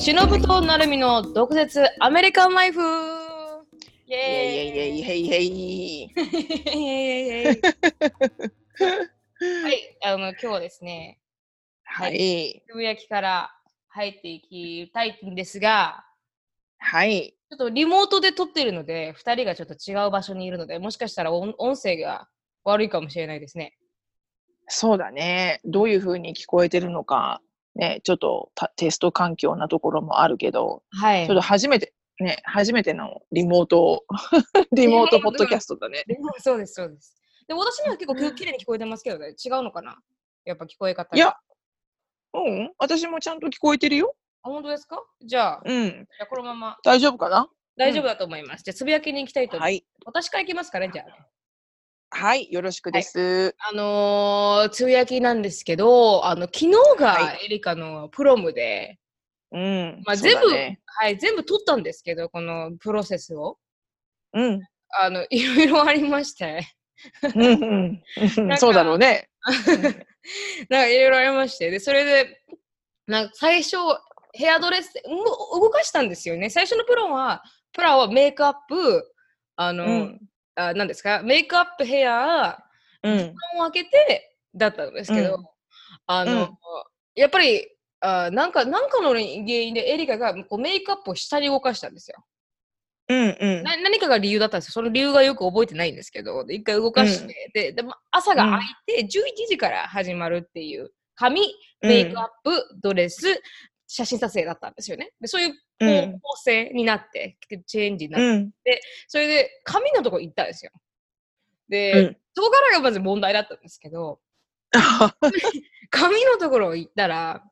しのぶとなるみの毒舌アメリカンライフ。イイ。ェイ。イェイ。イェイ。ヘイ。ヘイ。ェイ。はい、あの今日はですね、はい。つぶやきから入っていきたいんですが、はい。ちょっとリモートで撮ってるので、2人がちょっと違う場所にいるので、もしかしたら音音声が悪いかもしれないですね。そうだね。どういう風に聞こえてるのか、ね、ちょっとたテスト環境なところもあるけど、はいちょっと初めて、ね、初めてのリモート、リモートポッドキャストだね。そうです、そうです。でも私には結構ききれいに聞こえてますけどね、違うのかな？やっぱ聞こえ方が。いや、うん、私もちゃんと聞こえてるよ。あ、本当ですか？じゃあ、うん、じゃあこのまま大丈夫かな？大丈夫だと思います。じゃあ、つぶやきに行きたいと思います。はい。私から行きますかね、じゃあ。はい、よろしくです。あのー、つぶやきなんですけど、あの昨日がはエリカのプロムで、うん。まあ、全部、だねはい、全部取ったんですけど、このプロセスを。うん。あの、いろいろありまして。うんそうだろうね。なんかいろいろありまして。で、それで、なんか最初、ヘアドレス、動かしたんですよね。最初のプロは、プラはメイクアップ、あの、うん。あ何ですか？メイクアップヘア、うん。時間を空けてだったんですけど、うんあの、うんやっぱりあなんかなんかの原因でエリカがこうメイクアップを下に動かしたんですよ、うん。うん。な。何かが理由だったんですよ。その理由がよく覚えてないんですけど、で一回動かして、ででも朝が空いて、11時から始まるっていう髪、メイクアップ、ドレス、写真撮影だったんですよね。でそういううん方向性になって、チェンジになって、うん。それで髪のとこ行ったんですよ。で、うんそこからがまず問題だったんですけど、髪のところ行ったら、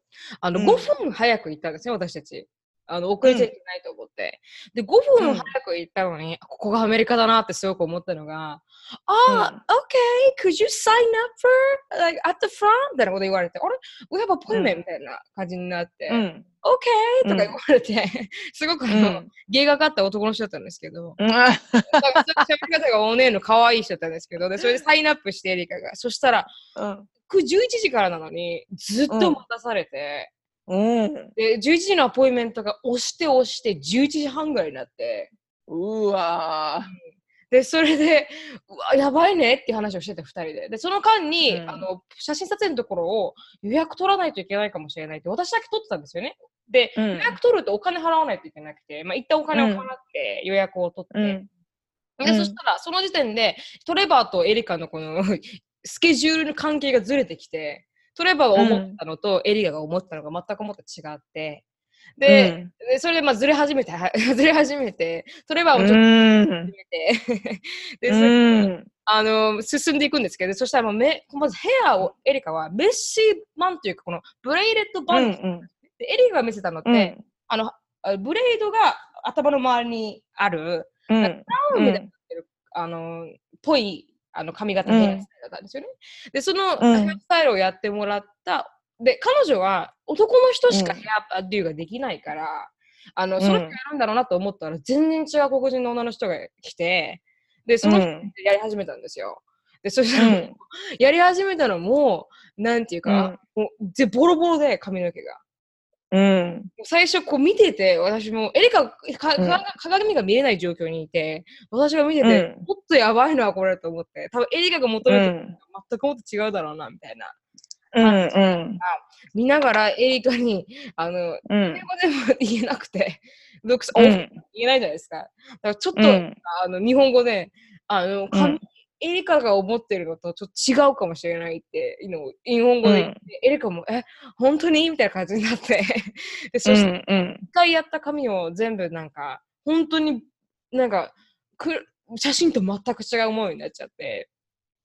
あの、うん5分早く行ったんですよ、私たち。あの、遅れちゃいけないと思って。で、5分早く行ったのに、ここがアメリカだなってすごく思ったのが、あ、OK, could you sign up for, like, at the front? みたいなこと言われて、あれ ?We have appointment、うんみたいな感じになって、うん。OK! とか言われて、すごくあの、うん芸がかった男の人だったんですけど、うん。なんか喋り方がお姉の可愛い人だったんですけど、でそれでサインアップしてエリカが。そしたら、く11時からなのに、ずっと待たされて、うん。で、11時のアポインメントが押して押して11時半ぐらいになって、うわで、それで、うわ、やばいねって話をしてて、2人で。で、その間に、うんあの、写真撮影のところを予約取らないといけないかもしれないって、私だけ取ってたんですよね。で、うん予約取るとお金払わないといけなくて、まあ、一旦お金を払って予約を取って、うん。で、うんそしたら、その時点で、トレバーとエリカのこの スケジュールの関係がずれてきて、トレバーが思ったのと、エリカが思ったのが全く思った違って、で、でそれでまあずれ始めて、は ずれ始めて、トレバーもちょっとうん。始めて、で、うん。あの、進んでいくんですけど、そしたらもうめ、まずヘアを、エリカはメッシーバンというか、このブレイレットバン、でエリカが見せたのって、あの、あブレードが頭の周りにある、うん。ダウンみたいになってる、あの、ぽい、あの、髪型うん。ヘアスタイルだったんですよね。で、そのうん。ヘアスタイルをやってもらった、で、彼女は男の人しかうん。ヘアデューができないから、あの、その人やるんだろうなと思ったら、全然違う黒人の女の人が来て、で、その人うん。やり始めたんですよ。で、そしたらやり始めたのも、なんていうか、もうぜボロボロで髪の毛が。うん。最初こう見てて、私もエリカかかうん鏡が見えない状況にいて、私が見てて、うんもっとやばいのはこれと思って、多分エリカが求めてるのうんと全くもっと違うだろうな、みたいな。うん。うん。見ながらエリカに、あの、うん英語でも言えなくて、ロックス、うん。言えないじゃないですか。だからちょっと、うんあの日本語で、あの、髪うんエリカが思ってるのとちょっと違うかもしれないっていうのを日本語で言って、エリカも、え、本当に？みたいな感じになって、で そして、うん。一回やった髪を全部なんか、本当になんか、く写真と全く違うものになっちゃって、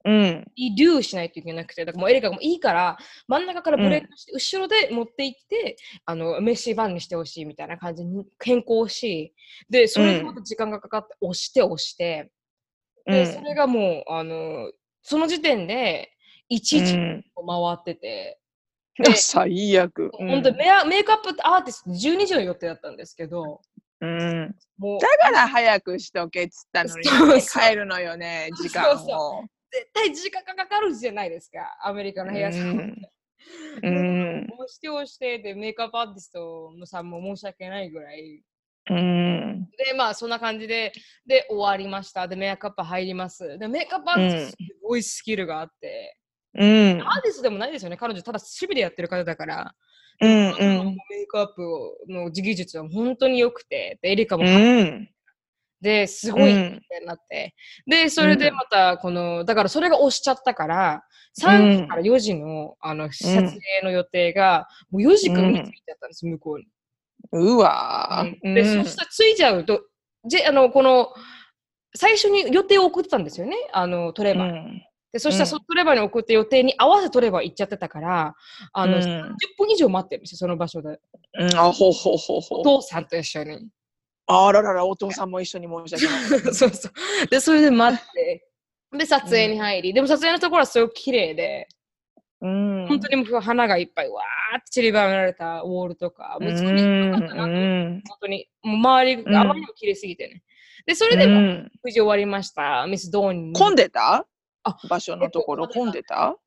うん。リデューしないといけなくて、だからもうエリカがもういいから、真ん中からブレードして、後ろで持っていって、あの、メッシーバンにしてほしいみたいな感じに変更し、で、それでまた時間がかかって、押して押して、で、それがもう、あの、その時点で、1時うん。回ってて、で最悪。本当にメアメイクアップアーティスト12時の予定だったんですけど、うん。もう、だから早くしとけっつったのにそうそう帰るのよね、時間そうを。絶対時間がかかるじゃないですか、アメリカのヘアサロンって。うん。押して押してで、メイクアップアーティストのさんも申し訳ないぐらい。うん。で、まあそんな感じで、で、終わりました。で、メイクアップ入ります。で、メイクアップアーティストすごいスキルがあって、うん。アーティストでもないですよね。彼女ただ趣味でやってる方だから。うん。うん。メイクアップの技術は本当に良くて、で、エリカもうん。で、すごいってなって。で、それでまた、この、だからそれが押しちゃったから、3時から4時の、あの、撮影の予定が、もう4時からについちゃったんです、向こうに。うわー。で、そしたらついちゃうと、じあの、この、最初に予定を送ってたんですよね、あの、トレバー。うんで、そしたらそのトレバーに送って予定に合わせトレバー行っちゃってたから、あの、うん30分以上待ってるんですよ、その場所で。うん、あ、ほうほうほうほおう。父さんと一緒に。あららら、お父さんも一緒に申し訳ない。そうそう。で、それで待って、で、撮影に入り、でも撮影のところはすごく綺麗で、うん。本当にもう花がいっぱいわーって散りばめられたウォールとか、もう作りうん良かったなうん本当に、もう周りうんがあまりにも綺麗すぎてね。で、それでもうん無事終わりました。ミス・ドーンに。混んでた？あ場所のところ混んでた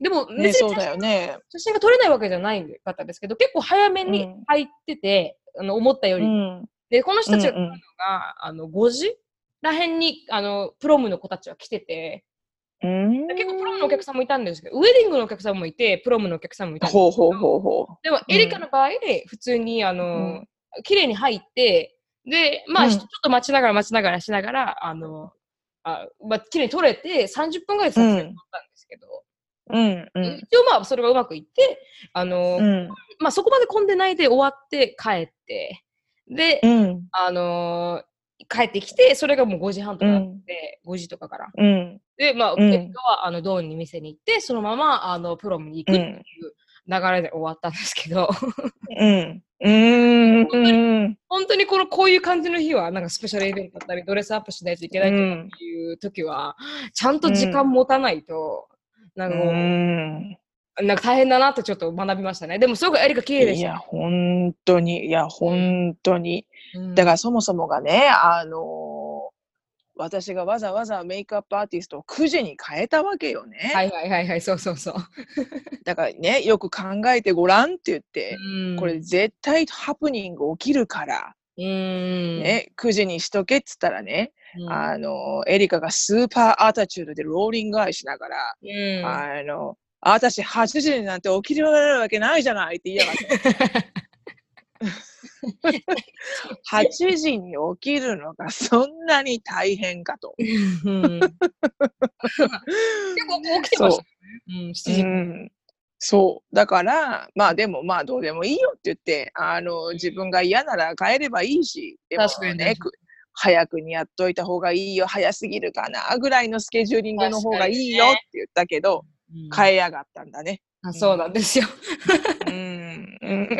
でも、ね、そうだよね。写真が撮れないわけじゃないかったですけど、結構早めにうん入ってて、あの思ったより。うん。で、この人たちが来るのうんうんが、あの5時らへんにあのプロムの子たちは来てて、うん。結構プロムのお客さんもいたんですけど、ウェディングのお客さんもいて、プロムのお客さんもいたんですほうほうほうほでも、エリカの場合、普通に、あの、うん綺麗に入って、で、まあ、うんちょっと待ちながら待ちながらしながら、あの、あまあ、綺麗に撮れて、30分ぐらいで撮影撮ったんですけど、う。うん。うん。一応まあ、それがうまくいって、あの、うん。まあ、そこまで混んでないで終わって帰って、で、うん。あの帰ってきて、それがもう5時半とかなって、5時とかから。うん。で、まあ、うんエリカは、あの、ドーンに店に行って、そのまま、あの、プロムに行くっていう流れで終わったんですけど、うん。うん。うん。本当にこのこういう感じの日は、なんかスペシャルイベントだったり、ドレスアップしないといけないとうんかいう時は、ちゃんと時間持たないと、なんかもう、うん。なんか大変だなってちょっと学びましたね。でもすごくエリカ綺麗でした。いや、本当に、いや、本当に。うんだからそもそもがね、あの私がわざわざメイクアップアーティストを9時に変えたわけよね。はいはいはいはい、そうそうそう。だからね、よく考えてごらんって言って、うんこれ、絶対ハプニング起きるから、うん。ね、9時にしとけっつったらね、うん、あの、エリカがスーパーアタチュードでローリングアイしながら、うん、あの、私8時になんて起きられるわけないじゃないって言いやがって。8時に起きるのがそんなに大変かと。うん結構起きてましたね。うん、7時。うん、そう。だから、まあでもまあどうでもいいよって言って、あの、自分が嫌なら帰ればいいし、でもね、く早くにやっといた方がいいよ、早すぎるかな、ぐらいのスケジューリングの方がいいよって言ったけど、うん変えやがったんだね。あそうなんですよ。うん。うん。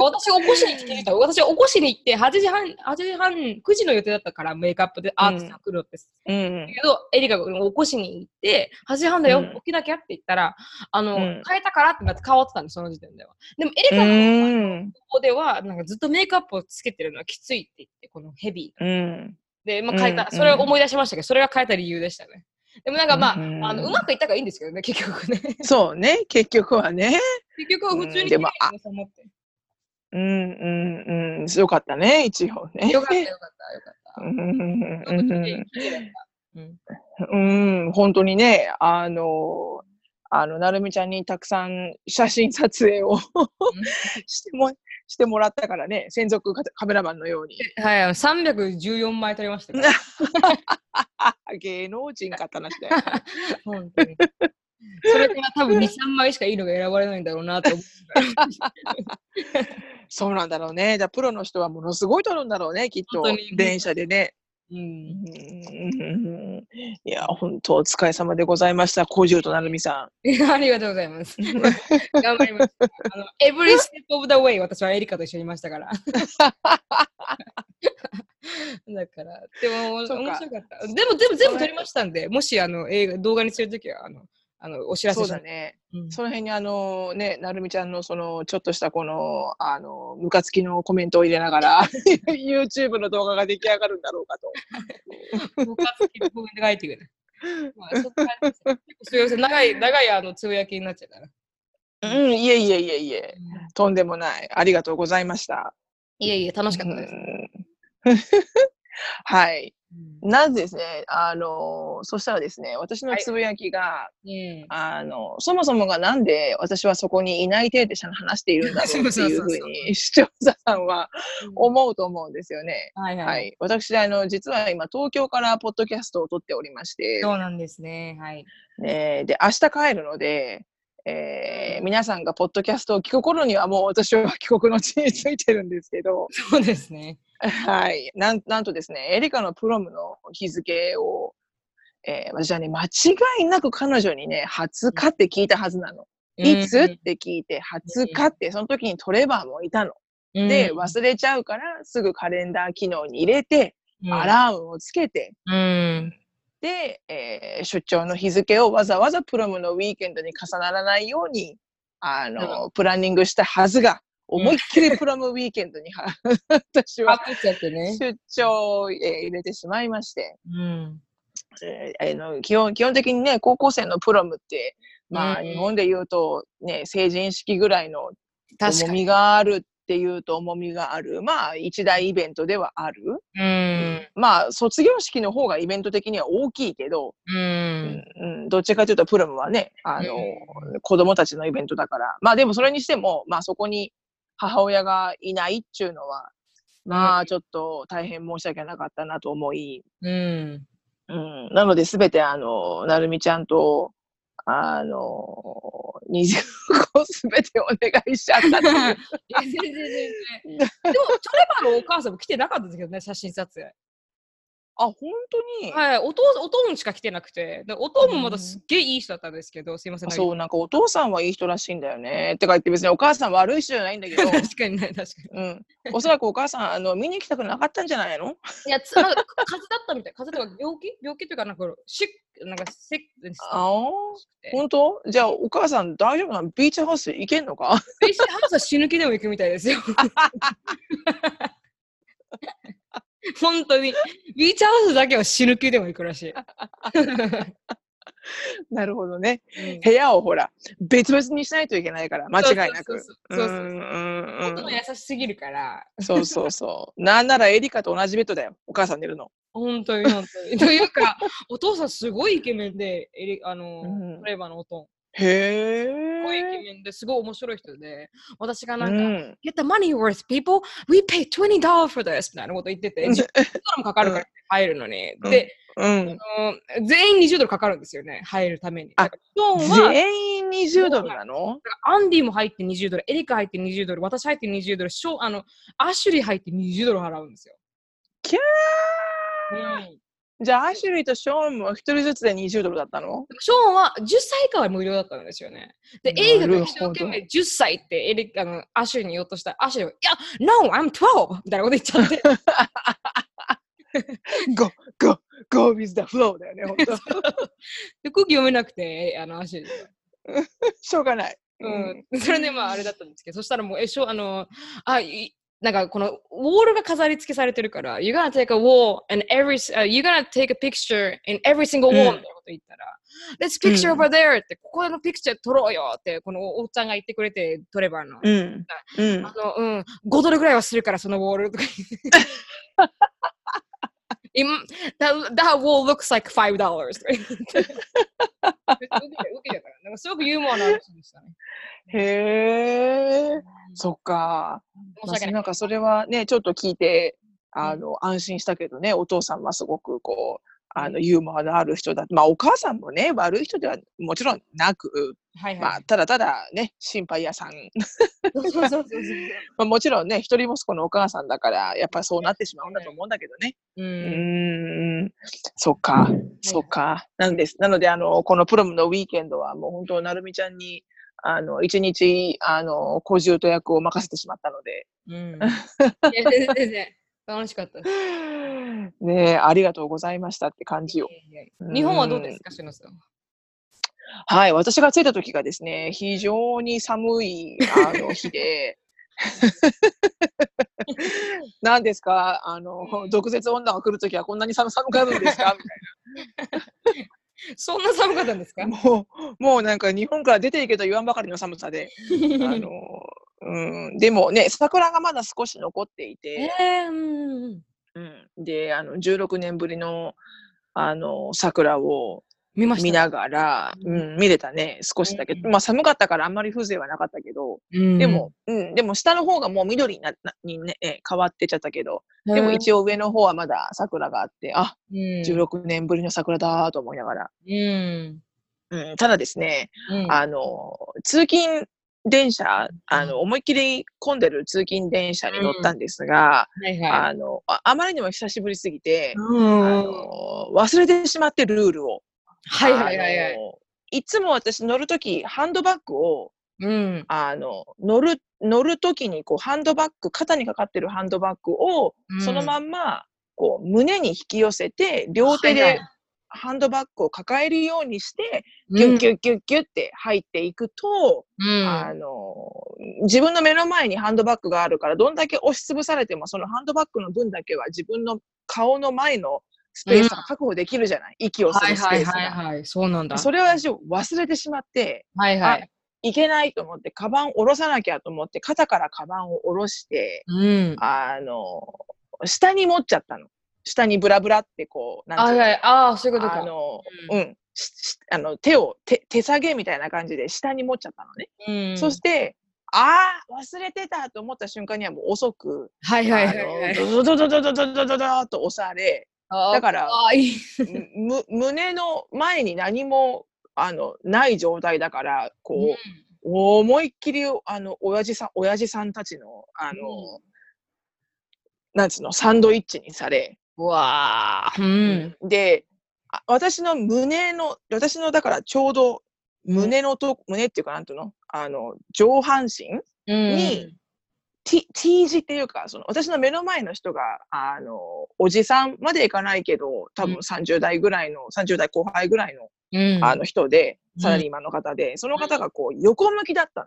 私起こしに来てた。私起こしに行って、8時半、8時半、9時の予定だったから、メイクアップでアーティストが来るって。うん。けど、エリカが起こしに行って、8時半だよ、うん起きなきゃって言ったら、あの、うん変えたからってなって変わってたんです、その時点では。でも、エリうカのん。方法では、なんかずっとメイクアップをつけてるのはきついって言って、このヘビー。うん。で、まあ、変えた、うんそれを思い出しましたけど、それが変えた理由でしたね。でもなんかまあ、うんあのうまくいったからいいんですけどね、結局ね。そうね、結局はね。結局は普通に収まってうん、うん、うん。よかったね、一応ね。よかった、よかった、よかった。うんうん本当にね、あの、あの、なるみちゃんにたくさん写真撮影を しても、してもらったからね、専属カカメラマンのように。はい、314枚撮りましたから。芸能人かって話だよ。本当に。それから多分2、3枚しかいいのが選ばれないんだろうなと思って。そうなんだろうね。じゃあプロの人はものすごい撮るんだろうね、きっと。電車でね。う。うんん いや、本当お疲れ様でございました。小獣となるみさありがとうございます。頑張ります。あの、every step of the way 私はエリカと一緒にいましたから。だから、でも面白かった。でも、でも全部撮りましたんで、もしあの映画動画にするときはあのあのお知らん。せ。そうだね。うんその辺にあのね、なるみちゃんのそのちょっとしたこの、あの、ムカつきのコメントを入れながら、YouTube の動画が出来上がるんだろうかと。ムカつきのコメント書いてくれ。まあ、そんな感じです結構長い、長いあのつぶやきになっちゃうから。うん、いえいえいえいえ。うんとんでもない。ありがとうございました。いえいえ、楽しかったです。うん はい。うんなぜですね、あの、そしたらですね、私のつぶやきが、うんあの、そもそもがなんで私はそこにいない体で話しているんだろうっていうふうに 視聴者さんは思うと思うんですよね。はいはい。はい。私、あの、実は今、東京からポッドキャストを撮っておりまして、そうなんですね。はい。ね、で、明日帰るので、えー皆さんがポッドキャストを聞く頃にはもう私は帰国の地についてるんですけど、そうですね。はい。なんなんとですね、エリカのプロムの日付を、えー私はね、間違いなく彼女にね、20日って聞いたはずなの。いつって聞いて、20日って、その時にトレバーもいたの。で、忘れちゃうから、すぐカレンダー機能に入れて、アラームをつけて、うん。で、えー出張の日付をわざわざプロムのウィーケンドに重ならないように、あの、プランニングしたはずが、思いっきりプロムウィーケンドには、私は。出張を、えー入れてしまいまして、うん。えーあの基本基本的にね、高校生のプロムって、まあ、うん日本で言うと、ね、成人式ぐらいの重み。があるっていうと重みがある、まあ、一大イベントではある。うん。まあ、卒業式の方がイベント的には大きいけど、う。うんん、どっちかというと、プロムはね、あの、う子供たちのイベントだから。まあ、でもそれにしても、まあ、そこに母親がいないっていうのは、まあ、ちょっと大変申し訳なかったなと思い、うん。うん、なので、すべて、あの、なるみちゃんと、あの、20個すべてお願いしちゃったっ 全然全然。でも、トレバーのお母さんも来てなかったんですけどね、写真撮影。あ、本当に、はい、お父おとんしか来てなくて、でおとんもまだすっげえいい人だったんですけど、すいません。そう、なんかお父さんはいい人らしいんだよね。ってか言って別にお母さん悪い人じゃないんだけど、確かにね、確かに。うん。おそらくお母さん、あの、見に行きたくなかったんじゃないの？いや、つなんか風邪だったみたい。風邪とか病気？病気というか、なんか、シック、なんか、セッ。ああ、本当？じゃあお母さん大丈夫なのビーチハウス行けんのか？ビーチハウスは死ぬ気でも行くみたいですよ。本当に。ビーチハウスだけは死ぬ気でも行くらしい。なるほどね。うん部屋をほら、別々にしないといけないから、間違いなく。そうそうそうそうそううんうんうん本当優しすぎるから。そうそうそう。なんならエリカと同じベッドだよ。お母さん寝るの。本当に本当に。というか、お父さんすごいイケメンで、エリあの、うんトレバーのおとん。へえ。すごいイケメンですごい面白い人で、私がなんか、うん。Get the money worth, people. We pay $20 for this! みたいなこと言ってて、10ドルもかかるから入るのに。うんで、うん。あの全員20ドルかかるんですよね、入るために。あ全員20ドルなの？アンディも入って20ドル、エリカ入って20ドル、私入って20ドル、ショーあのアシュリー入って20ドル払うんですよ。キャうんーじゃあ、アシュリーとショーンも一人ずつで20ドルだったの？ショーンは10歳以下は無料だったんですよね。で、エリカが一生懸命10歳ってエリあのアシュリーに言おうとしたら、アシュリーは、いや、No, I'm 12! みたいなこと言っちゃって。go, go, go with the flow だよね、本当 で空気読めなくて、あのアシュリーは。しょうがない。うん、それでまああれだったんですけど、そしたらもう、え、しょあの、あ、いなんかこのウォールが飾り付けされてるから、You're gonna take a wall and every, uh, you're gonna take a picture in every single wall みたいなこと言ったら、Let's picture うん over there って、ここのピクチャー撮ろうよって、このおっちゃんが言ってくれて、トレバーの。うん。うんあ。の、うん、5ドルぐらいはするから、そのウォールとか言って。今 that, that wall looks like $5 とか言って。受けた受けたから、なんかすごくユーモアのある人でしたね。へえ、そっか。申し訳ない。なんかそれはね、ちょっと聞いて、あの、安心したけどね、お父さんはすごくこう、あの、ユーモアのある人だ。まあ、お母さんもね、悪い人ではもちろんなく、はいはい。まあ、ただただね、心配屋さん。そうそうそうそう。まあ、もちろんね、一人息子のお母さんだから、やっぱりそうなってしまうんだと思うんだけどね。う。うんーん、そっか、そっか。なんです。なので、あの、このプロムのウィーケンドは、もう本当、なるみちゃんに、あの、一日、あの、小獣と役を任せてしまったので。うん。いや、全然楽しかったです。ねえ、ありがとうございましたって感じよ。いやいや日本はどうですか、しのさん。は？い、私が着いた時がですね、非常に寒いあの 日で、何ですかあの、毒舌女が来るときはこんなに寒寒くなるんですか？みたい そんな寒かったんですか？な。ももうなんか日本から出ていけと言わんばかりの寒さで。あの、うん、でもね、桜がまだ少し残っていて、えー、うん。うん、で、あの、16年ぶりの、あの、桜を見ました。見ながら、ううん、見れたね、少しだけ。うんまあ寒かったからあんまり風情はなかったけど、うん、でも、うん、でも下の方がもう緑にななにね、え変わってっちゃったけど、でも一応、応上の方はまだ桜があって、あ、うん、16年ぶりの桜だと思いながら。うん。うん、ただですね、うん、あの、通勤電車、あの、思いっきり混んでる通勤電車に乗ったんですが、はいはあのあ、あまりにも久しぶりすぎてい。、うん。あの、忘れてしまってルールを。はいはいはいはい。いつも私乗るとき、ハンドバッグを、うん。あの、乗る、乗るときに、こう、ハンドバッグ、肩にかかってるハンドバッグを、そのまんま、こう、胸に引き寄せて、両手でハンドバッグを抱えるようにして、ギュッギュッギュッギュッって入っていくと、うん。あの、自分の目の前にハンドバッグがあるから、どんだけ押しつぶされても、そのハンドバッグの分だけは自分の顔の前のスペースが確保できるじゃない、息をすはいはいるスペースが。はいはい。そうなんだ。それを私忘れてしまって、はいはい。いけないと思って、カバン下ろさなきゃと思って、肩からカバンを下ろして、うん。あの、下に持っちゃったの。下にブラブラってこう、なんていうの？あはい、ああ、そういうことか。あの、ううん、ししあの手を手、手下げみたいな感じで下に持っちゃったのね。うん。そして、ああ、忘れてたと思った瞬間にはもう遅く、はいはいはいあはい。のドドドドドドドドドドと押され、だから 胸の前に何もあのない状態だから、こう、思いっきり、あの、親父さん、親父さんたちの、あの、うんなんつうの、サンドイッチにされ、うわあ。うん。で、あ私の胸の、私の、だからちょうど、胸のと、胸っていうか、なんていうの？あの、上半身うん。に T, T 字っていうか、その、私の目の前の人が、あの、おじさんまでいかないけど、多分うん。30代ぐらいの、30代後輩ぐらいの、うん。あの人で、うん。サラリーマンの方で、その方がこう、横向きだったの。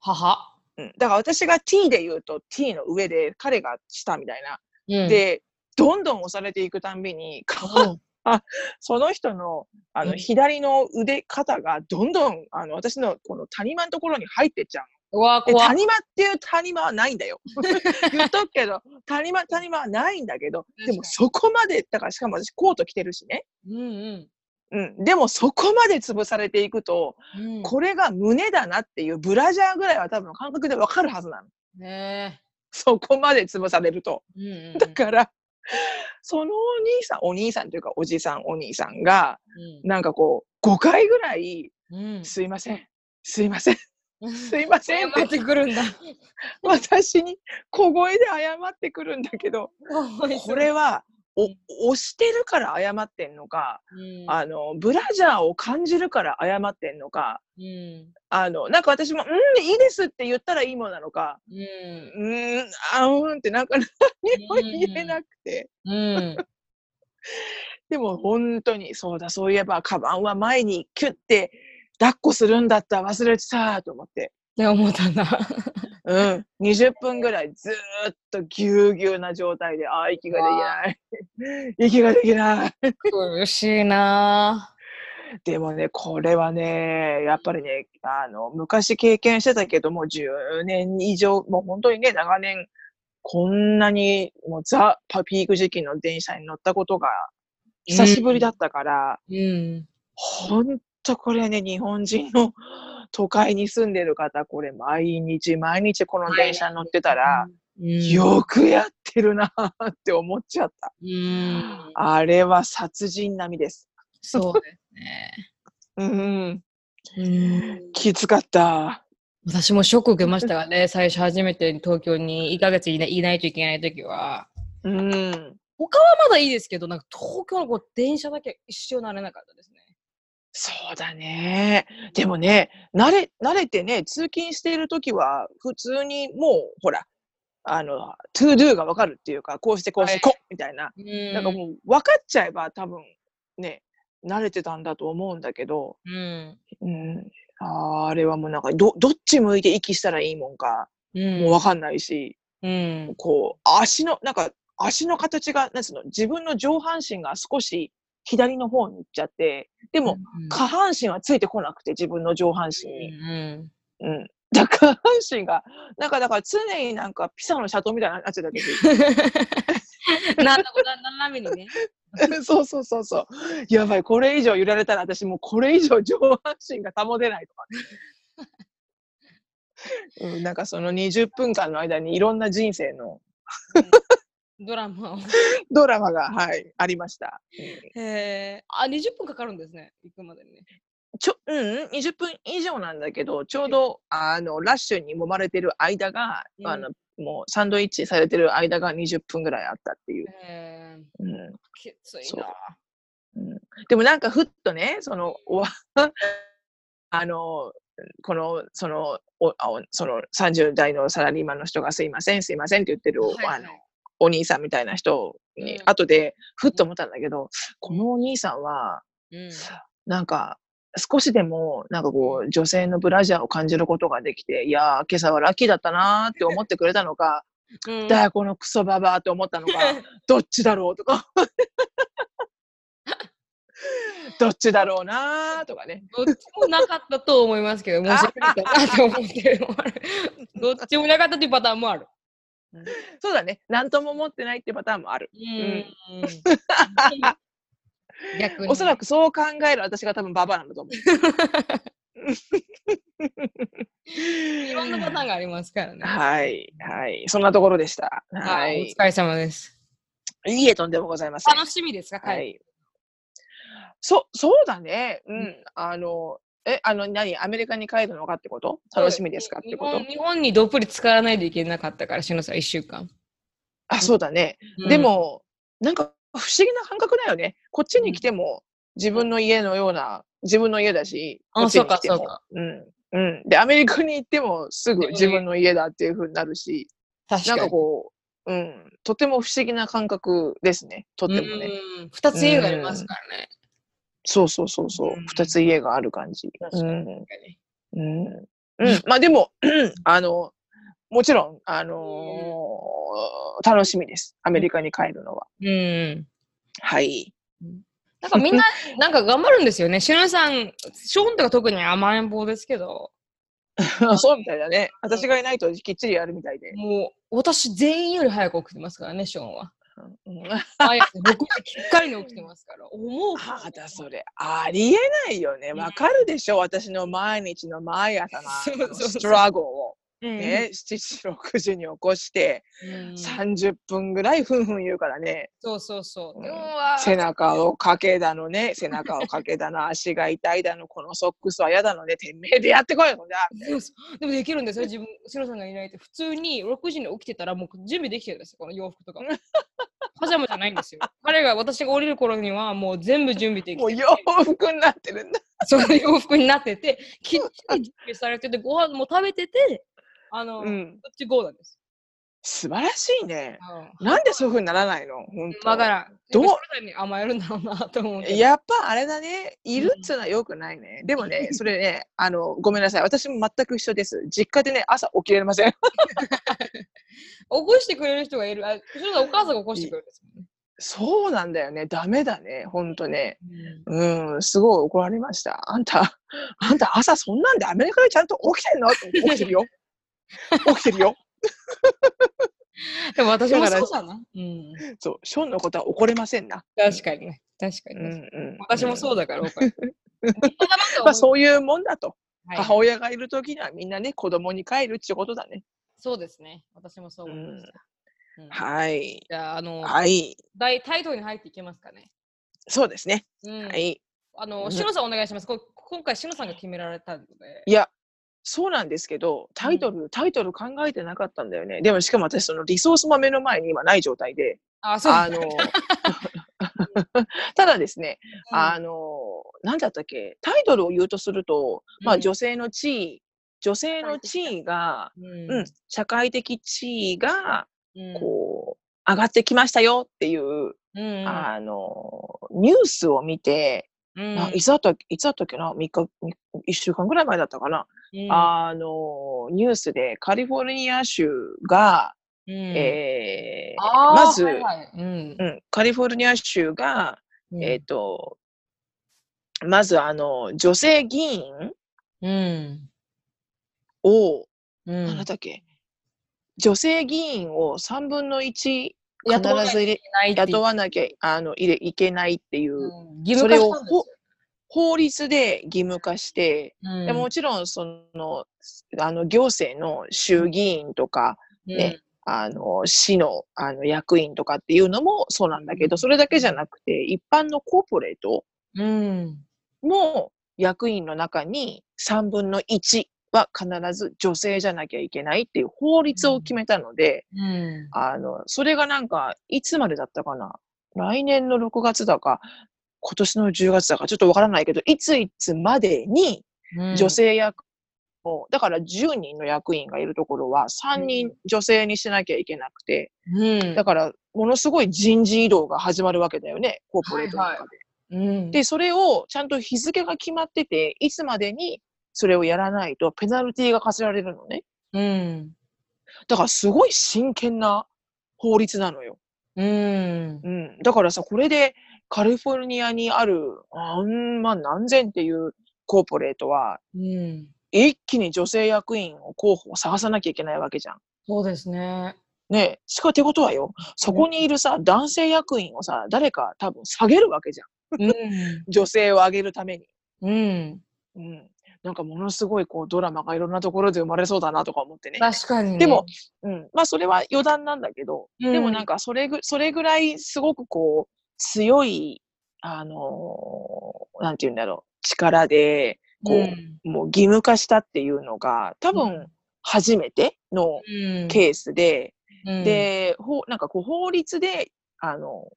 母。うん、だから私が T で言うと T の上で彼が下みたいな。うん、で、どんどん押されていくたんびに、うん、その人のあのうん。左の腕、肩がどんどんあの私のこの谷間のところに入ってっちゃううわ怖っ谷間っていう谷間はないんだよ。言っとくけど、谷間、谷間はないんだけど、でもそこまで、だからしかも私コート着てるしね。うんうん。うん。でもそこまで潰されていくと、うん、これが胸だなっていうブラジャーぐらいは多分感覚でわかるはずなの。ねそこまで潰されると。え。うんうん、だから、そのお兄さん、お兄さんというかおじさん、お兄さんが、なんかこう、5回ぐらい、うん。すいません、すいません、うん。すいませんっ謝っててくるんだ。私に小声で謝ってくるんだけど、これは、お押してるから謝ってんのか、うん、あの、ブラジャーを感じるから謝ってんのか、うん。あの、なんか私も、うん、いいですって言ったらいいものなのか、うん。うーん、あうんってなんか何も言えなくて。うん。でも本当に、そうだ、そういえば、カバンは前にキュッて抱っこするんだった、忘れてたと思って。って思ったんだ。うん。20分ぐらいずーっとぎゅうぎゅうな状態で、ああ、息ができない。息ができない。苦しいなでもね、これはね、やっぱりね、あの、昔経験してたけども、10年以上、もう本当にね、長年、こんなに、もうザ・パピーク時期の電車に乗ったことが、久しぶりだったから、うん。ほんとこれね、日本人の都会に住んでる方、これ毎日毎日この電車に乗ってたら、うん、よくやってるなって思っちゃった。うん。あれは殺人並みです。そうですね。うん、うん。きつかった。私もショック受けましたがね、最初初めて東京に1ヶ月いないいないといけないときは。うん。他はまだいいですけど、なんか東京のこう電車だけ一生慣れなかったですね。そうだね。でもね、慣れ、慣れてね、通勤しているときは、普通にもう、ほら、あの、 to do がわかるっていうか、こうしてこうして、はいこうみたいな。うんなんかもう、分かっちゃえば多分、ね、慣れてたんだと思うんだけど、うん。うん。あーあれはもうなんか、ど、どっち向いて息したらいいもんか、うん。もうわかんないし、うん。こう、足の、なんか、足の形が、なんつうの、自分の上半身が少し左の方に行っちゃって、でも、うん下半身はついてこなくて、自分の上半身に。うんうん。だから下半身が、なんかだから常になんかピサのシャトーみたいになっちゃった時。なんだこれ斜めにね。そうそうそうそう。やばい、これ以上揺られたら私もうこれ以上上半身が保てないとかね。うん、なんかその20分間の間にいろんな人生のドラマを。ドラマが、はい、ありました。うんへえ。あ、20分かかるんですね。行くまでにね。ちょ、うん、20分以上なんだけど、ちょうど、あの、ラッシュに揉まれてる間が、うんあの、もうサンドイッチされてる間が20分ぐらいあったっていう。へえ。うんきついそうな。うん、でもなんかふっとね、その、あの、この、その、おあおその30代のサラリーマンの人がすいません、すいませんって言ってる、はいはいあの、お兄さんみたいな人に、うん後でふっと思ったんだけど、このお兄さんは、うん。なんか、少しでも、なんかこう、女性のブラジャーを感じることができて、いやー、今朝はラッキーだったなーって思ってくれたのか、うんだよ、このクソババアって思ったのか、どっちだろうとか、どっちだろうなーとかね。どっちもなかったと思いますけど、申し訳ないかなと思って。どっちもなかったというパターンもある。そうだね。なんとも思ってないってパターンもある。うん。逆に。おそらくそう考える私が多分ババアなんだと思う。いろんなパターンがありますからね。はい、はい。そんなところでした。ははい。いお。疲れ様です。いいえ、とんでもございません。楽しみですか、はい。そ、そうだね。うん。あの、え、あの、何？アメリカに帰るのかってこと？楽しみですか？ってこと？日本にどっぷり使わないといけなかったから、しのさん、1週間。あ、そうだね。で、も、なんか不思議な感覚だよね。こっちに来ても自分の家のような、自分の家だし、あこっちに来てもそうか。うん。うん。で、アメリカに行ってもすぐ自分の家だっていう風になるし、なん確かに。かこう、うん。とても不思議な感覚ですね。とってもね。うん2つ家がありますからね。そうそうそうそうう。ん二つ家がある感じ。確かにうん。うん。うん。まあでも、あの、もちろん、あのー楽しみです。アメリカに帰るのは。うん。はい。なんかみんな、なんか頑張るんですよね。しのさん、ショーンとか特に甘えん坊ですけど、そうみたいだね。私がいないときっちりやるみたいで。もう、私全員より早く起きてますからね、ショーンは。うん、毎朝6時きっかりに起きてますから。思うあだそれ。ありえないよね。わかるでしょ。私の毎日の毎朝のストラゴを、うんね、7時、6時に起こして、うん。30分ぐらいふんふん言うからね。そうそうそう。背中をかけだのね、背中をかけだの、足が痛いだの、このソックスは嫌だのね、てめえでやってこいよ、じゃ。でもできるんですよ、自分、しのさんがいないと。普通に6時に起きてたら、もう準備できてるんですよ、この洋服とか。も。パジャマじゃないんですよ。彼が私が降りる頃には、もう全部準備できててもう洋服になってるんだ。その洋服になってて、きっちり準備されてて、ご飯も食べてて、あの、うん。こっち GO なんです。素晴らしいね。うんなんでそういうふうにならないの？本当。だから、どう？どうに甘えるんだろうなと思う。やっぱあれだね、いるっつうのはよくないね。でもね、それね、あの、ごめんなさい。私も全く一緒です。実家でね、朝起きれません。起こしてくれる人がいる。あ、それお母さんが起こしてくれるんですもんね。そうなんだよね。ダメだね。ほんとね。うん、すごい怒られました。あんた、あんた朝そんなんでアメリカでちゃんと起きてんの？って起きてるよ。起きてるよ。でも私もだからそうだな。うん。そう、ショーンのことは怒れませんな。確かにね。確かにうんね。うん。私もそうだ。だから まあそういうもんだと。はい母親がいるときにはみんなね、子供に帰るってことだね。そうですね。私もそう思いました。うんはい。じゃあ、あの、はい。大タイトルに入っていけますかね？そうですね。うんはい。あの、うんしのさんお願いします。こ今回、しのさんが決められたので。いや、そうなんですけど、タイトル、タイトル考えてなかったんだよね。でもしかも私、そのリソースも目の前に今ない状態で、あ、そうあの、ただですね、うん。あの、なんだったっけ、タイトルを言うとすると、まあうん女性の地位、女性の地位が、うん。うん、社会的地位が、うん。こう、上がってきましたよっていう、うんあの、ニュースを見て、うん。ないつだったっけいつだったっけな ?3 日、1週間ぐらい前だったかな、うんあの、ニュースでカリフォルニア州が、うん。えーあーまず、はいはい。うん。うん、カリフォルニア州が、うん。えっ、と、まずあの、女性議員うん。を、うん。なんだっけ、女性議員を3分の1必雇わなきゃいず雇わなきゃあの入れいけないっていう、うん。義務化したんですよ。法律で義務化して、うん。でもちろんそのあの行政の衆議院とか、ねあの市のあの役員とかっていうのもそうなんだけど、それだけじゃなくて一般のコーポレートうん。も役員の中に3分の1は必ず女性じゃなきゃいけないっていう法律を決めたので、うん。あの、それがなんか、いつまでだったかな？来年の6月だか、今年の10月だか、ちょっとわからないけど、いついつまでにうん女性役を、だから10人の役員がいるところは3人女性にしなきゃいけなくて、うん。だから、ものすごい人事異動が始まるわけだよね、コーポレートの中で。うん、で、それをちゃんと日付が決まってて、いつまでにそれをやらないとペナルティが課せられるのね。うん。だからすごい真剣な法律なのよ。うん。うん。だからさ、これでカリフォルニアにある、あんま何千っていうコーポレートは、うん。一気に女性役員を候補を探さなきゃいけないわけじゃん。そうですね。ねえ。しかってことはよ、そこにいるさ、男性役員をさ、誰か多分下げるわけじゃん。うん。女性を上げるために。うん。うん。なんかものすごいこうドラマがいろんなところで生まれそうだなとか思ってね。確かに、ね。でも、うん。まあそれは余談なんだけど、うんでもなんかそれぐ、それぐらいすごくこう、強い、あのーなんて言うんだろう、力で、こう、うんもう義務化したっていうのが、多う分初めてのうん、ケースで、うん、で、ほなんかこう法律で、あの、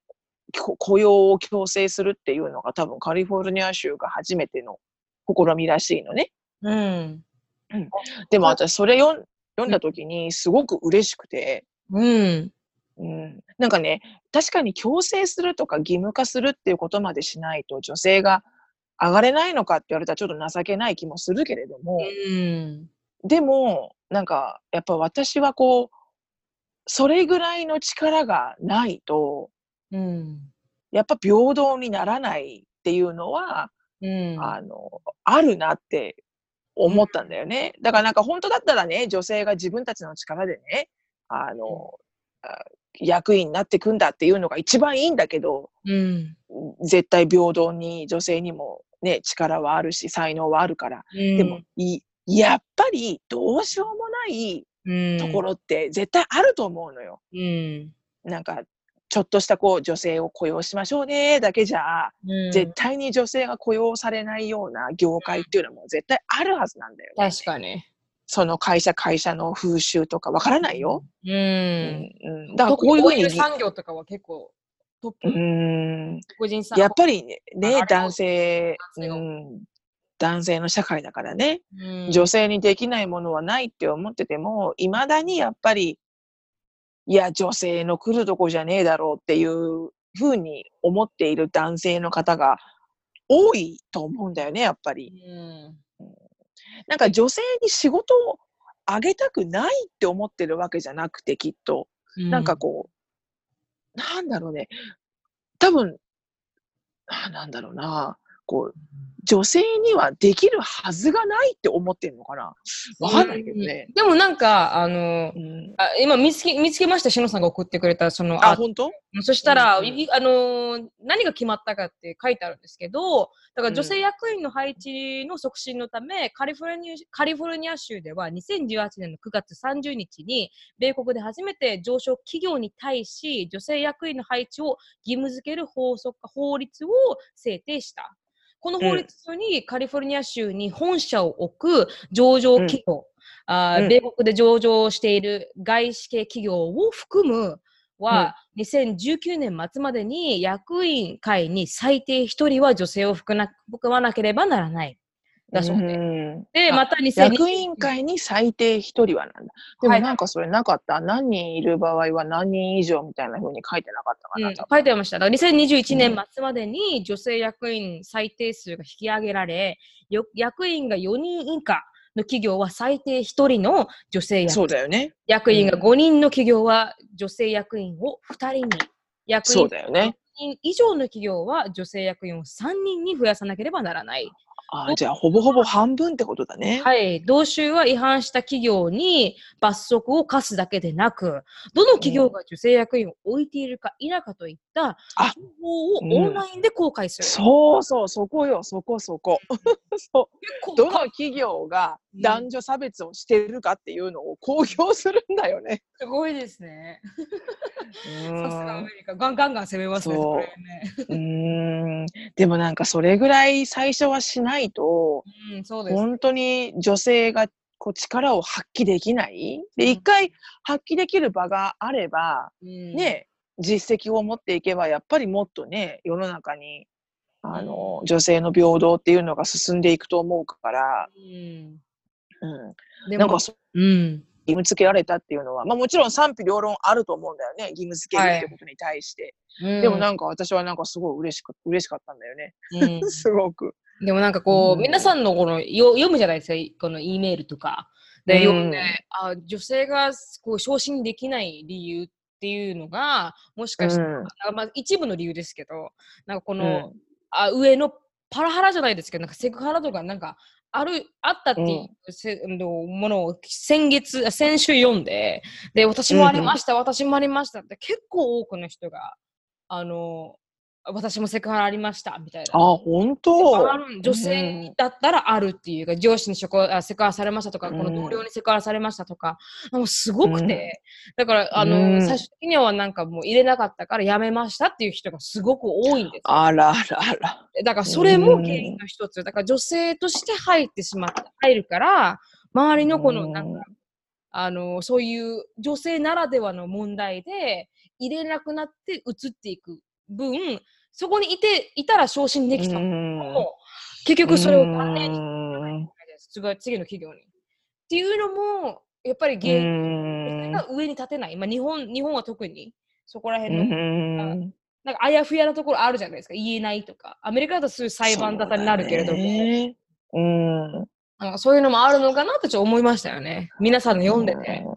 こ雇用を強制するっていうのが多分カリフォルニア州が初めての試みらしいのね。うん。でも私それ読ん読んだ時にすごく嬉しくて、うん。うん、なんかね、確かに強制するとか義務化するっていうことまでしないと女性が上がれないのかって言われたらちょっと情けない気もするけれども、うん。でも、なんか、やっぱ私はこう、それぐらいの力がないと、うん。やっぱ平等にならないっていうのは、うん。あの、あるなって思ったんだよね。だからなんか本当だったらね、女性が自分たちの力でね、あの、あ役員になってくんだっていうのが一番いいんだけど、うん。絶対平等に女性にもね、力はあるし、才能はあるから。うん、でも、いやっぱりどうしようもないうん、ところって絶対あると思うのよ。うん。なんか、ちょっとしたこう女性を雇用しましょうねだけじゃ、うん、絶対に女性が雇用されないような業界っていうのも絶対あるはずなんだよ、ね。確かに。その会社会社の風習とかわからないよ。うん。うん、だから特こういうふうにオイル、産業とかは結構トップ。うん、やっぱりね、あれも男性、うん、男性の社会だからね、うん、女性にできないものはないって思ってても、いまだにやっぱり、いや、女性の来るとこじゃねえだろうっていうふうに思っている男性の方が多いと思うんだよね、やっぱり。うん。なんか女性に仕事をあげたくないって思ってるわけじゃなくて、きっと。なんかこう、なんだろうね。多分、あなんだろうな。こう、女性にはできるはずがないって思ってるのかな？わかんないけどね。でもなんか、あの、うん、あ今見つけ見つけました、しのさんが送ってくれた、その、あ、あ本当？そしたら、うんあのー何が決まったかって書いてあるんですけど、だから女性役員の配置の促進のため、カリフォルニアカリフォルニア州では2018年の9月30日に、米国で初めて上昇企業に対し、女性役員の配置を義務付ける法則法律を制定した。この法律にカリフォルニア州に本社を置く上場企業、うん。米国で上場している外資系企業を含むは、2019年末までに役員会に最低1人は女性を含まなければならない。だそうで。んで、あまた2020役員会に最低一人はなんだ。ではいもなんかそれなかった。何人いる場合は何人以上みたいな風に書いてなかったかな。うん、多書いてました。だから2021年末までに女性役員最低数が引き上げられ、よ役員が4人以下の企業は最低1人の女性役員そうだよね。役員が5人の企業は女性役員を2人に役員そうだよね。人以上の企業は女性役員を3人に増やさなければならない。あーじゃあ、ほぼほぼ半分ってことだね。はい。同州は違反した企業に罰則を課すだけでなく、どの企業が女性役員を置いているか否かといったあ情報をオンラインで公開する。そうそう、そこよ、そこそこ。そう。どの企業がうん男女差別をしているかっていうのを公表するんだよね。すごいですね。うさすがアんメリカ。ガンガンガン攻めますね。それねうーんでもなんかそれぐらい最初はしないとうん、そうです。本当に女性がこう力を発揮できないでうん一回発揮できる場があればうん、ね実績を持っていけばやっぱりもっとね世の中にあのうん女性の平等っていうのが進んでいくと思うから、うん。うん、でもなんかそううん。義務付けられたっていうのは、まあ、もちろん賛否両論あると思うんだよね義務付けるってことに対して、うん。でもなんか私はなんかすごい嬉しく嬉しかったんだよね、うん。すごく。でもなんかこう、うん。皆さんのこのよ読むじゃないですか、この E メールとか。で、うん。読んで、あ女性がこう昇進できない理由っていうのが、もしかして、うん。あまあ、一部の理由ですけど、なんかこうの、ん。あ上のパラハラじゃないですけど、なんかセクハラとかなんかあるあったっていうせ、のものを先月、あ先週読んで、で、私もありました、私もありましたって結構多くの人が、あの、私もセクハラありましたみたいな。あ、本当？女性だったらあるっていうか、上司にセクハラされましたとか、うんこの同僚にセクハラされましたとか、もうすごくて、うんだから、あの、うん最終的にはなんかもう入れなかったからやめましたっていう人がすごく多いんです。あらあらあら。だからそれも原因の一つ。だから女性として入ってしまって、入るから、周りのこのなんか、あの、そういう女性ならではの問題で入れなくなって移っていく分、そこにいて、いたら昇進できたうんも結局それを断念にうん次次の企業に。っていうのも、やっぱりう芸んが上に立てない。まあ、日本日本は特にそこらう辺の、んなんかあやふやなところあるじゃないですか。言えないとか。アメリカだとそういう裁判沙汰になるけれども、そうだねうん。なんかそういうのもあるのかなとちょっと思いましたよね。皆さんの読んでて。うん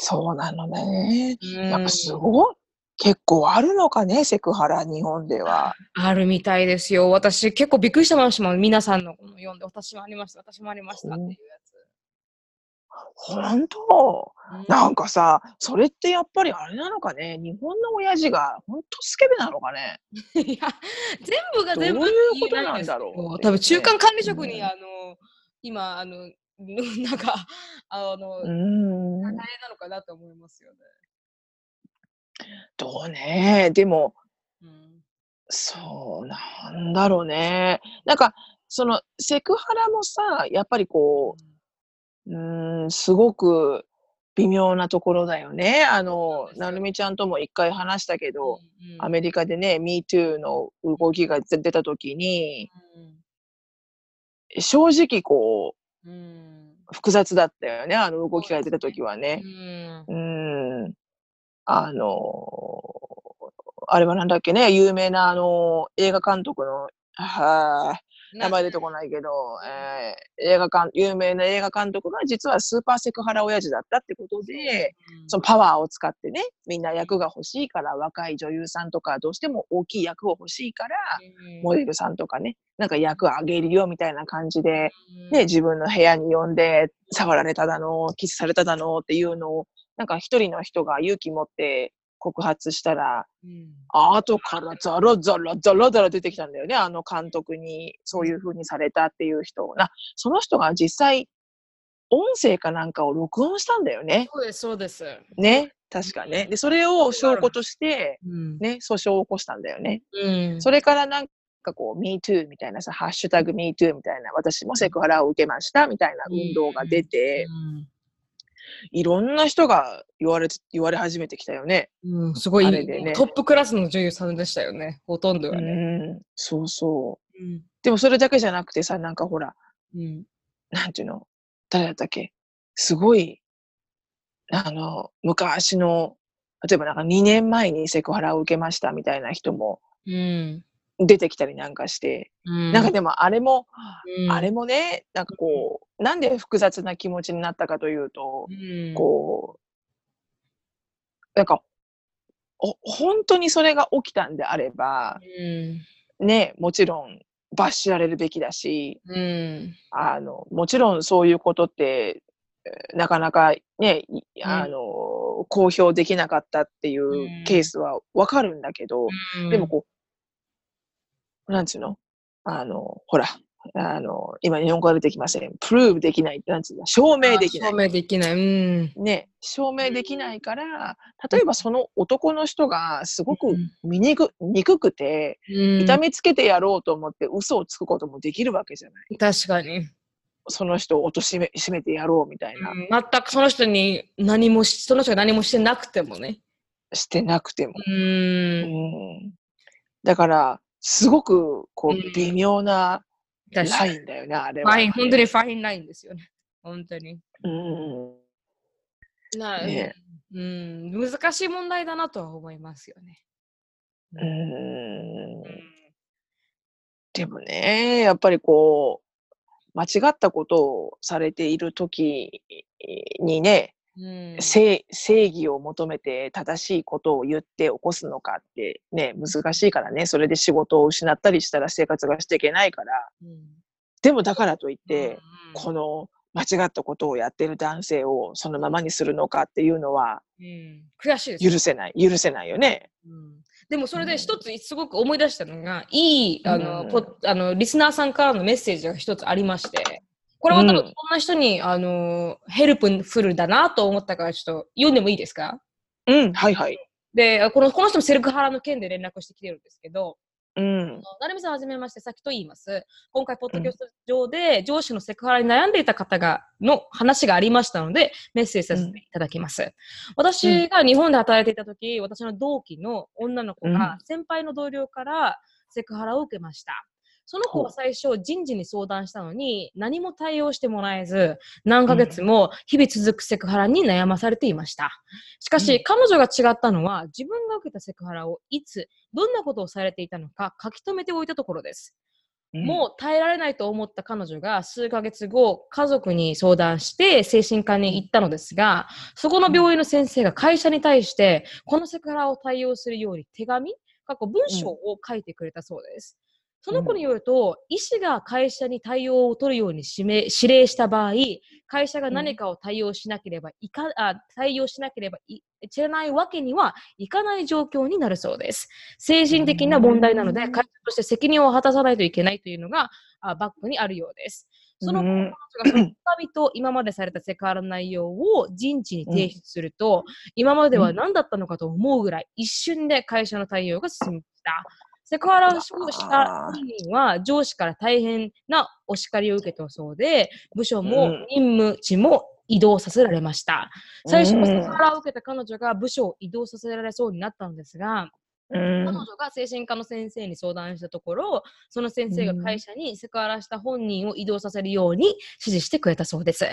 そうなのね。うんなんかすごい。結構あるのかね、セクハラ、日本では。あるみたいですよ。私結構びっくりしてましたもん。皆さんのこの読んで、私もありました、私もありましたっていうや本当つ。なんかさ、それってやっぱりあれなのかね、日本の親父が本当スケベなのかね？いや、全部が全部どういうことなんだろう多分中間管理職に、うんあの、今、あの、なんか、あの、う大ん。変なのかなと思いますよね。どうね。でも、うん。そうなんだろうね。なんか、そのセクハラもさ、やっぱりこう、うーん、すごく微妙なところだよね。あの、なるみちゃんとも一回話したけど、アメリカでね、MeToo の動きが出た時に、正直こうん。うん。う、複雑だったよね。あの動きが出た時はね。うんうーん。あのあれはなんだっけね、有名なあの、映画監督の、はあ、名前出てこないけど、えー映画監、有名な映画監督が実はスーパーセクハラ親父だったってことで、そのパワーを使ってね、みんな役が欲しいから、若い女優さんとか、どうしても大きい役を欲しいから、モデルさんとかね、なんか役あげるよみたいな感じで、ね、自分の部屋に呼んで、触られただの、キスされただのっていうのを、なんか一人の人が勇気持って告発したら、うん後からザラザラザラザラ出てきたんだよね。あの監督にそういう風にされたっていう人な、その人が実際、音声かなんかを録音したんだよね。そうです、そうです。ね。確かね。で、それを証拠として、うん。ね、訴訟を起こしたんだよね。うん。それからなんかこう、MeToo みたいなさ、ハッシュタグ MeToo みたいな、私もセクハラを受けましたみたいな運動が出て、いろんな人が言われて、言われ始めてきたよね。うん、うん、すごいねトップクラスの女優さんでしたよね、ほとんどうはね。ん、そうそう。うん。でもそれだけじゃなくてさ、なんかほら、うん。なんていうの？誰だったっけ？すごい、あの、昔の、例えばなんか2年前にセクハラを受けましたみたいな人もうん。出てきたりなんかして、うん。なんかでもあれも、うん。あれもね、なんかこう、なんで複雑な気持ちになったかというと、うん、こう、なんか、お本当にそれが起きたんであれば、うん。ね、もちろん罰しられるべきだし、うん。あの、もちろんそういうことって、えーなかなかね、いあの、公表できなかったっていうケースはわかるんだけど、うん。でもこう、なんつうの？あの、ほら、あの、今日本語が出てきません。プルーブできない。なんつうの？証明できない証。明できない。うん。ね、証明できないから、例えばその男の人がすごくうん醜憎くて、うん痛めつけてやろうと思って嘘をつくこともできるわけじゃない。確かに。その人を貶めしめてやろうみたいな。うん全くその人に何もし、その人が何もしてなくてもね。してなくても。う。うんん。だから、すごく、こう微妙な。ラインだよね、あれは。本当にファインラインですよね。本当に。うん。なねうん、難しい問題だなとは思いますよね。うん。でもね、やっぱりこう、間違ったことをされている時にね、うん正正義を求めて正しいことを言って起こすのかってね、難しいからね、それで仕事を失ったりしたら生活がしていけないから、うん。でもだからといって、うんこの間違ったことをやってる男性をそのままにするのかっていうのはうん。悔しいですよ許せない、許せないよね。うん。でもそれで一つすごく思い出したのが、いいあの、あのリスナーさんからのメッセージが一つありまして、これは多分うんこんな人に、あの helpful だなと思ったからちょっと読んでもいいですか？うん、はいはい。で、このこの人もセクハラの件で連絡してきてるんですけど、うん。なるみさんはじめまして、さっきと言います。今回、ポッドキャスト上で上司のセクハラに悩んでいた方が、の話がありましたので、メッセージさせていただきます。私が日本で働いていた時、私の同期の女の子が、先輩の同僚からセクハラを受けました。その子は最初、人事に相談したのに、何も対応してもらえず、何ヶ月も日々続くセクハラに悩まされていました。しかし、うん彼女が違ったのは、自分が受けたセクハラをいつ、どんなことをされていたのか書き留めておいたところです。もう耐えられないと思った彼女が数ヶ月後、家族に相談して精神科に行ったのですが、そこの病院の先生が会社に対して、このセクハラを対応するように手紙、過去文章を書いてくれたそうです。その子によると、医師が会社に対応を取るように指名指令した場合、会社が何かを対応しなければいか、あ対応しなければいいけないわけにはいかない状況になるそうです。精神的な問題なので、うん会社として責任を果たさないといけないというのがあバックにあるようです。その後、うん彼女がその手紙と今までされたセクハラの内容を人事に提出すると、今までは何だったのかと思うぐらい、一瞬で会社の対応が進みました。セクハラをした本人は上司から大変なお叱りを受けたそうで、部署もうん。任務地も移動させられました。最初はセうん。クハラを受けた彼女が部署を移動させられそうになったのですが、うん彼女が精神科の先生に相談したところ、その先生が会社にセクハラした本人を移動させるように指示してくれたそうです。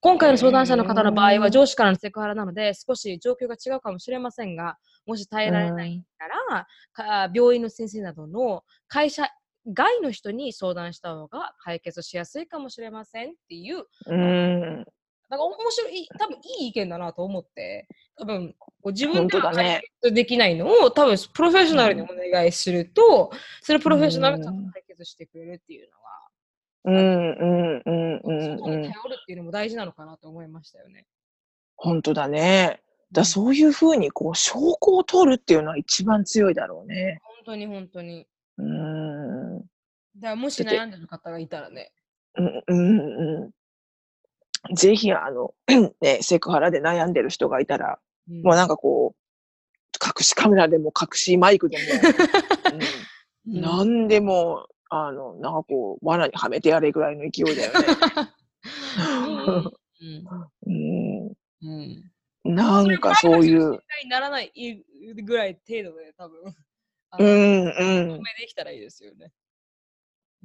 今回の相談者の方の場合は上司からのセクハラなので少し状況が違うかもしれませんが、もし耐えられないなら、か病院の先生などの会社外の人に相談した方が解決しやすいかもしれませんっていううん。なんか面白い、多分いい意見だなと思って、多分こう自分本では解決できないのを、多分プロフェッショナルにお願いすると、それをプロフェッショナルが解決してくれるっていうのは、うんうんうんうん外に頼うん。るっていうのも大事なのかなと思いましたよね。本当だね。だそういうふうにこう証拠を取るっていうのは一番強いだろうね。本当に本当に。うん。だもし悩んでる方がいたらね。うんうんうん。ぜひあの、ね、セクハラで悩んでる人がいたら、うん。もうなんかこう、隠しカメラでも隠しマイクでも、うん。うん。なんでも、あの、なんかこう、罠にはめてやれぐらいの勢いだよね。うん。なんかそういう、にならないぐらい程度で多分、うんう証ん明できたらいいですよね。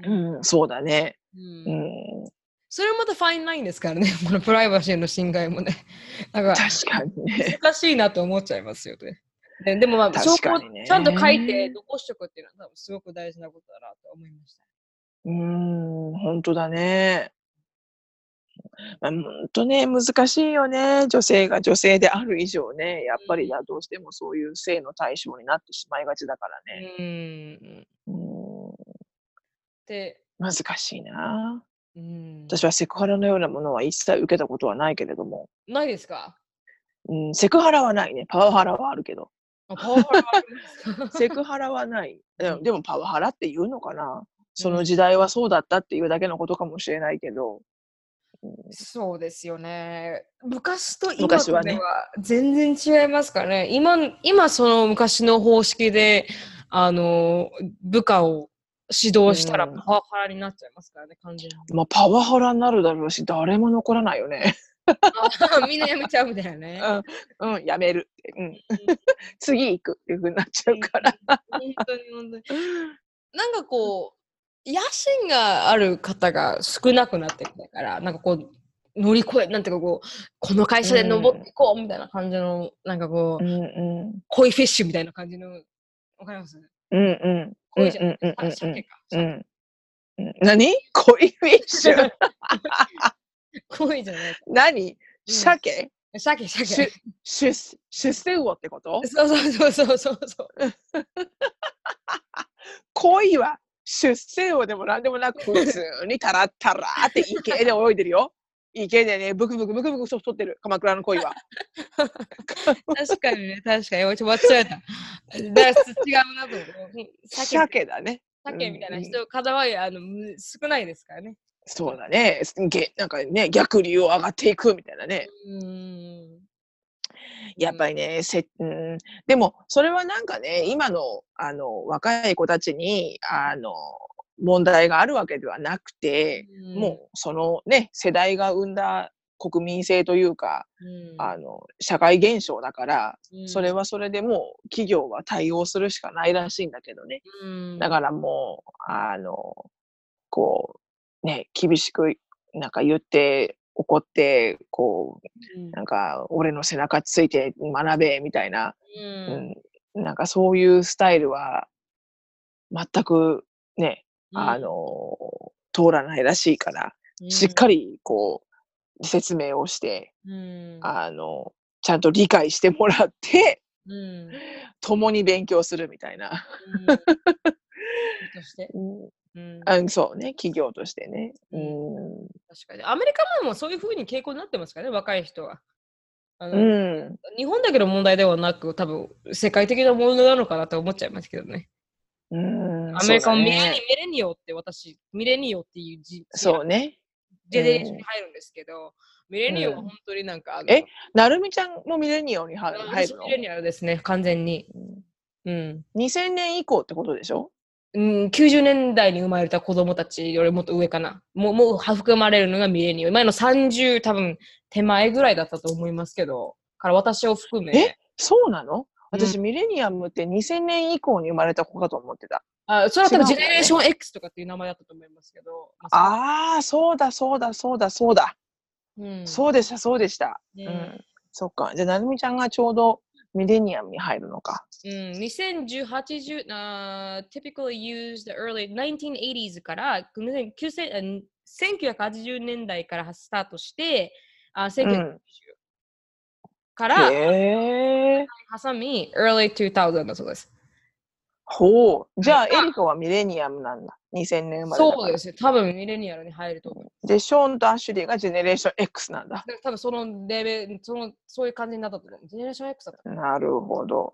うん、そうだね。うん。うん、それもまたファインラインですからね、このプライバシーの侵害もね。なんか確かにね。難しいなと思っちゃいますよね。ででもまあ、証拠ちゃんと書いて残しておくっていうのはすごく大事なことだなと思いました。うん、本当だね。まあ、ほんとね、難しいよね。女性が女性である以上ね、やっぱりだ、どうしてもそういう性の対象になってしまいがちだからね。うん。うーん、で、難しいな。うん。私はセクハラのようなものは一切受けたことはないけれども。ないですか？うん、セクハラはないね。パワハラはあるけど。あパワハラありますか？セクハラはない。で もでもパワハラって言うのかな？そうんの時代はそうだったっていうだけのことかもしれないけど。うんそうですよね。昔と今とでは全然違いますからね。今、今その昔の方式で、あの、部下を指導したらうんパワハラになっちゃいますからね、完全に。まあ、パワハラになるだろうし、誰も残らないよね。あ みんなやめちゃうみたいなね。うん、うん、やめる。うん。次行くっていうふうになっちゃうから。本当に本当に。なんかこう、野心がある方が少なくなってきたから、なんかこう、乗り越え、なんていうかこう、この会社で登っていこうみたいな感じの、なんかこう、うんうん。恋フィッシュみたいな感じの、わかります？うんうん。うん恋じゃんうんあ鮭か。うんうん。うん何？恋フィッシュ恋じゃない。何？鮭？鮭、し鮭。出出世魚ってこと？そうそうそうそうそうそう。恋は出世魚でも何でもなく普通にタラッタラーって池で泳いでるよ。池でね、ブクブクブクブク太ってる、鎌倉の恋は。確かにね、確かに。ちょっと間違えた。だ違うなと思う。鮭鮭だね。鮭みたいな人、方はあのむ少ないですからね。そうだね。げなんかね、逆流を上がっていくみたいなね。うーん。やっぱりね、せうん、でも、それはなんかね、今の、あの、若い子たちに、あの、問題があるわけではなくて、もう、そのね、世代が生んだ国民性というか、うん、あの、社会現象だから、うん。それはそれでもう、企業は対応するしかないらしいんだけどね。うん、だからもう、あの、こう、ね、厳しく、なんか言って、怒って、こう、うん。なんか、俺の背中ついて学べ、みたいな、ううんん、なんかそういうスタイルは、全くね、あ、の、通らないらしいから、しっかり、こう、説明をして、あの、ちゃんと理解してもらって、うん共に勉強するみたいな。うんとして、うんうん、あそうね、企業としてね。ううんん。確かに。アメリカもそういうふうに傾向になってますからね、若い人は。あのうん。日本だけの問題ではなく、多分世界的な問題なのかなと思っちゃいますけどね。うん。アメリカもミレニ,、ねミレニオって私、ミレニオっていう字、そうね。ジェネレーションに入るんですけど、ミレニオは本当になんか、えなるみちゃんもミレニオに入るの？私ミレニアルですね、完全に。うんうん。2000年以降ってことでしょ？うん、90年代に生まれた子供たちよりもっと上かな。もう、もう含まれるのがミレニオ。前の30多分手前ぐらいだったと思いますけど、から私を含め。えそうなの？私、うミレニアムって2000年以降に生まれた子かと思ってた。あそれは多分ジェネレーション X とかっていう名前だったと思いますけど。まあああ、そうだ、そうだ、そうだ、そうだ。うん、そうでした、そうでした。ねうん。そっか。じゃあ、なるみちゃんがちょうどミレニアムに入るのか。うん、2018あ typically used early 1980s から9000 9000あ1980年代からスタートして、あ1990からへえ。挟み early 2000だそうです。ほう。じゃあ、エうんリコはミレニアムなんだ。2000年生まれ。そうですね。多分ミレニアルに入ると思う。で、ショーンとアシュリーがジェネレーション X なんだ。多分そのレベル、そのそういう感じになったと思う。ジェネレーション X だった。なるほど。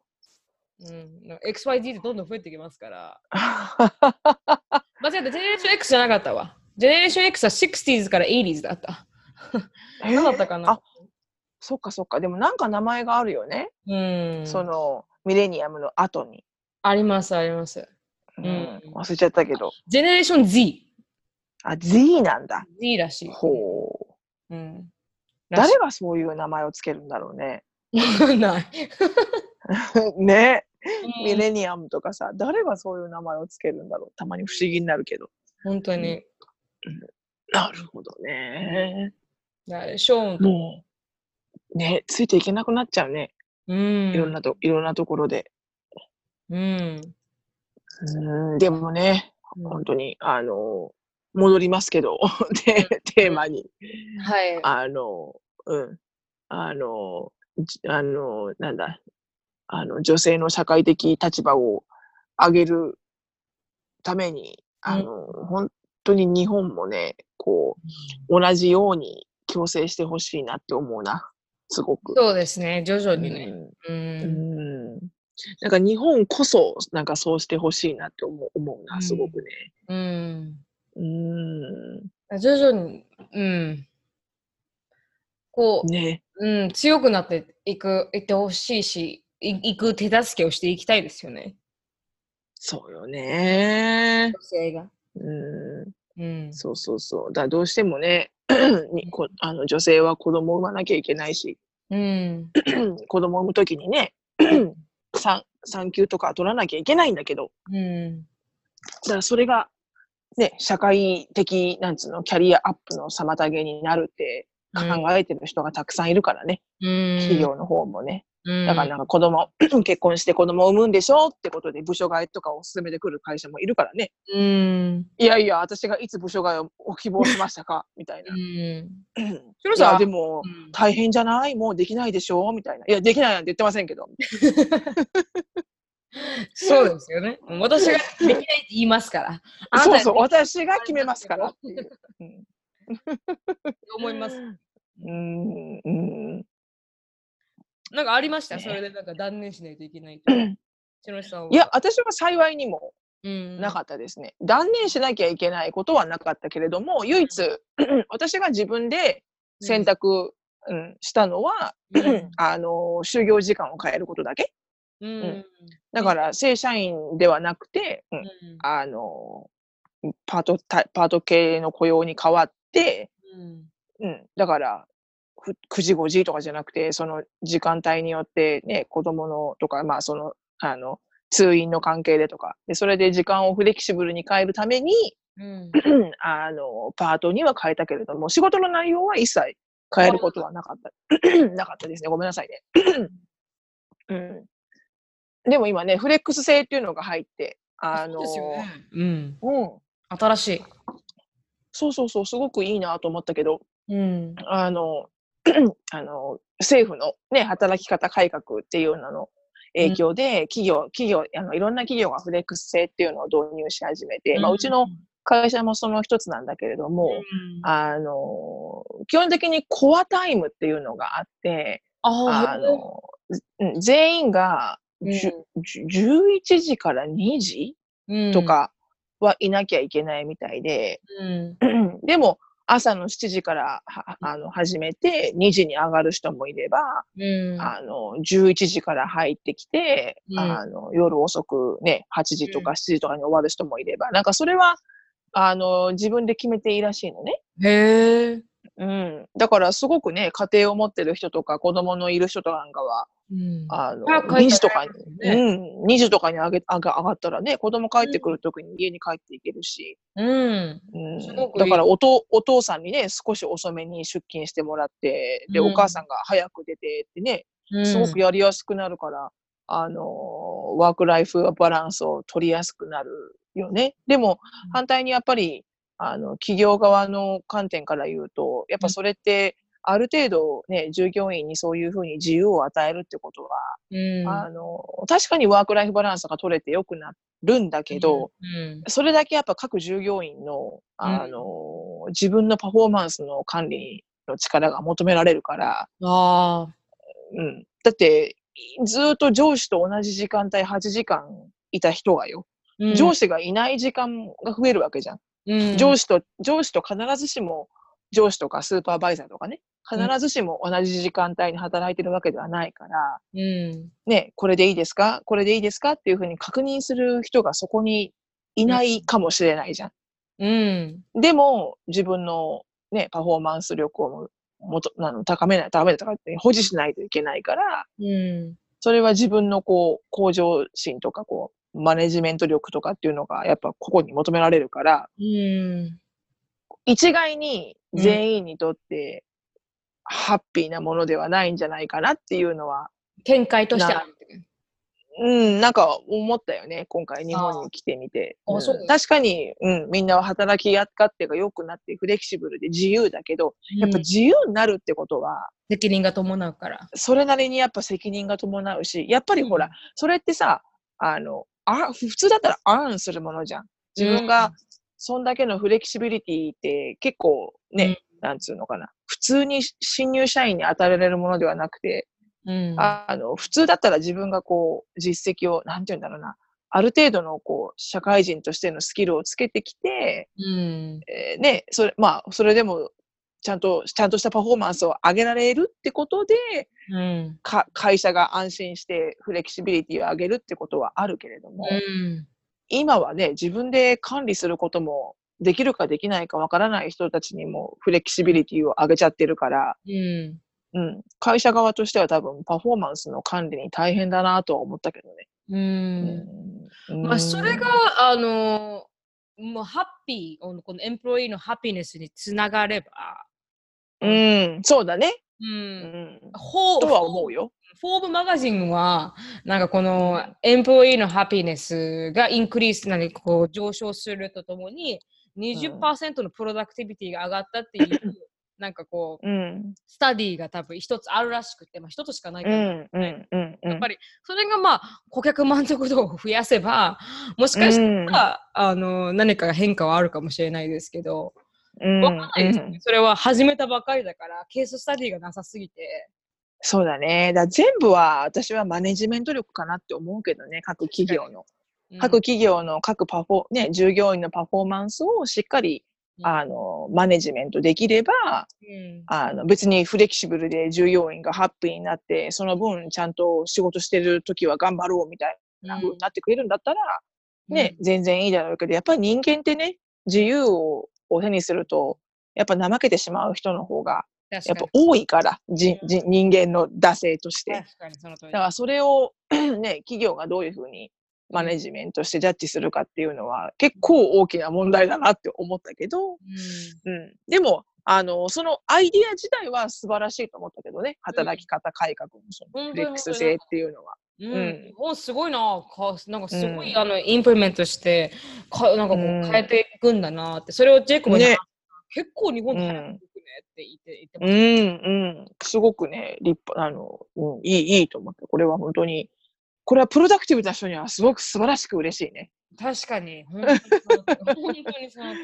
うん、XYZ ってどんどん増えてきますから。間違えた、ジェネレーション X じゃなかったわ。ジェネレーション X は 60s から 80s だった。え何だったかな？あ、そっかそっか。でもなんか名前があるよね。うん。そのミレニアムの後に。あります、あります。うんうん忘れちゃったけど。ジェネレーション Z。あ、Z なんだ。Z らしい。ほう。うん。誰がそういう名前をつけるんだろうね。がない。ね。うんミレニアムとかさ、誰がそういう名前をつけるんだろう。たまに不思議になるけど。本当に。なるほどね。ショーンと。もう、ね、ついていけなくなっちゃうね。うん。いろんなと、いろんなところで。うん。うん、でもね、本当に、あの、戻りますけど、で、テーマに。はい。あの、うん。あの、じあの、なんだ、あの、女性の社会的立場を上げるために、あの、本当に日本もね、こう、同じように強制してほしいなって思うな。すごく。そうですね、徐々にね。ううん。ん。なんか日本こそ、なんかそうしてほしいなって思う思うな、うんすごくね。うん。うん。徐々に、うん。こね。う、うん、強くなっていく、いってほしいし、いいく手助けをしていきたいですよね。そうよね。女性が。うん。うん。そうそうそう。だどうしてもね、にこあの女性は子供を産まなきゃいけないし、うん。子供を産むときにね、産産休とか取らなきゃいけないんだけど、うん。だからそれが、ね、社会的、なんつうの、キャリアアップの妨げになるって考えてる人がたくさんいるからね、うん。企業の方もね。うん。だからなんか子供、結婚して子供を産むんでしょってことで部署替えとかを進めてくる会社もいるからね。うん。いやいや、私がいつ部署替えを希望しましたか？みたいな。うん。でも、うん大変じゃない？もうできないでしょ？みたいな。いや、できないなんて言ってませんけど。そうですよね。私ができないって言いますから。そうそう、私が決めますからっていう。うん思います。うん、うん。なんかありました、ね。それでなんか断念しないといけないと。いや、、私は幸いにもうん、なかったですね。断念しなきゃいけないことはなかったけれども、唯一、私が自分で選択、うん、したのは、うん。あの、就業時間を変えることだけ。うん。うん。だから、正社員ではなくて、うんうん。あの、パートタ、パート系の雇用に変わって、うん。うん、だから、ふ9時5時とかじゃなくて、その時間帯によってね、子供のとか、まあその、あの、通院の関係でとか、で、それで時間をフレキシブルに変えるために、うん あの、パートには変えたけれども、仕事の内容は一切変えることはなかった。なかったですね。ごめんなさいね。うん。でも今ね、フレックス制っていうのが入って、あの、そうですよね。うん。うん。新しい。そうそうそう、すごくいいなと思ったけど、うん。あの、あの、政府のね、働き方改革っていうのの影響で、企業、企業、あの、いろんな企業がフレックス制っていうのを導入し始めて、まあ、うちの会社もその一つなんだけれども、うん、あの、基本的にコアタイムっていうのがあって、ああの、うん全員がじゅじゅ11時から2時うん。と、かはいなきゃいけないみたいで、うん。でも朝の7時からはあの始めて2時に上がる人もいれば、うん、あの11時から入ってきて、うんあの夜遅くね8時とか7時とかに終わる人もいれば、なんかそれはあの自分で決めていいらしいのね。へえ。うん、だからすごくね家庭を持ってる人とか子供のいる人とかなんかはうん。あの早く帰2った時とかに、うん、2時とかに上げ上が上がったらね子供帰ってくるときに家に帰っていけるし、うん。うん。だからおとお父さんにね少し遅めに出勤してもらってで、うん。お母さんが早く出てってねうん。すごくやりやすくなるから、あのワークライフバランスを取りやすくなるよね。でもうん。反対にやっぱりあの企業側の観点から言うとやっぱそれってある程度ね従業員にそういうふうに自由を与えるってことは、うん。あの確かにワークライフバランスが取れてよくなるんだけど、うん、それだけやっぱ各従業員の、あの、自分のパフォーマンスの管理の力が求められるから、ああ。うん。だって、ずーっと上司と同じ時間帯8時間いた人がよ、うん上司がいない時間が増えるわけじゃん。うん上司と、上司と必ずしも、上司とかスーパーバイザーとかね、必ずしも同じ時間帯に働いてるわけではないから、うん。ね、これでいいですか？これでいいですか？っていうふうに確認する人がそこにいないかもしれないじゃん。うん。でも、自分のね、パフォーマンス力をもとあの高めない、高めないとかって保持しないといけないから、うん。それは自分のこう、向上心とか、こう、マネジメント力とかっていうのが、やっぱここに求められるから、うん。一概に全員にとって、ハッピーなものではないんじゃないかなっていうのは、見解としてあるう。うん、なんか思ったよね。今回日本に来てみて。うん確かに、うん、みんなは働きや勝手が良くなってフレキシブルで自由だけど、やっぱうん自由になるってことは、責任が伴うから。それなりにやっぱ責任が伴うし、やっぱりほら、それってさ、あの、あ普通だったらアーンするものじゃん。自分が、そんだけのフレキシビリティって結構ね、なんつうのかな。普通に新入社員に与えられるものではなくて、うん、ああの、普通だったら自分がこう、実績を、なんて言うんだろうな。ある程度のこう、社会人としてのスキルをつけてきて、うん、えーね、それ、まあ、それでも、ちゃんと、ちゃんとしたパフォーマンスを上げられるってことで、うん、か会社が安心してフレキシビリティを上げるってことはあるけれども、うん、今はね、自分で管理することもできるかできないかわからない人たちにもフレキシビリティを上げちゃってるから、うん。うん、会社側としては多分パフォーマンスの管理に大変だなとは思ったけどね。うん。うん。まあ、それが、あの、もうハッピー、このエンプロイのハピネスにつながれば、うん、そうだね。う、うん。ん、ほとは思うよ。フォーブマガジンは、なんかこのエンプロイのハピネスがインクリースなりこう上昇するとともに、20%のプロダクティビティが上がったっていう、なんかこう、うん、スタディが多分一つあるらしくて、まあ一つしかないから、うん、やっぱりそれがまあ顧客満足度を増やせば、もしかしたら、あの何か変化はあるかもしれないですけど、うん、わかんないですよね。うん。それは始めたばかりだから、ケーススタディがなさすぎて。そうだね。だ全部は私はマネジメント力かなって思うけどね、各企業の。うん。各企業の各パフォ、ね、従業員のパフォーマンスをしっかり、うん。あの、マネジメントできれば、うん。あの、別にフレキシブルで従業員がハッピーになって、その分ちゃんと仕事してる時は頑張ろうみたいな風になってくれるんだったら、ね、全然いいだろうけど、やっぱり人間ってね、自由をを手にすると、やっぱ怠けてしまう人の方が、ややっぱ多いから、じじ人間の惰性として。だからそれを ね、企業がどういうふうにマネジメントしてジャッジするかっていうのは結構大きな問題だなって思ったけど、ううん。でも、あの、そのアイディア自体は素晴らしいと思ったけどね、働き方改革のそのフレックス性っていうのは。ん。うん。うん。日本すごいな。か、なんかすごい、うん。あのインプリメントしてか、なんかこううん。変えていくんだなって、それをジェイコブに、ね。結構日本って早くねって言って言ってまうん、した。うん。すごくね、立派、あの、うん、いい、いいと思って、これは本当に、これはプロダクティブな人にはすごく素晴らしく嬉しいね。確かに、本当にその通り本当にその通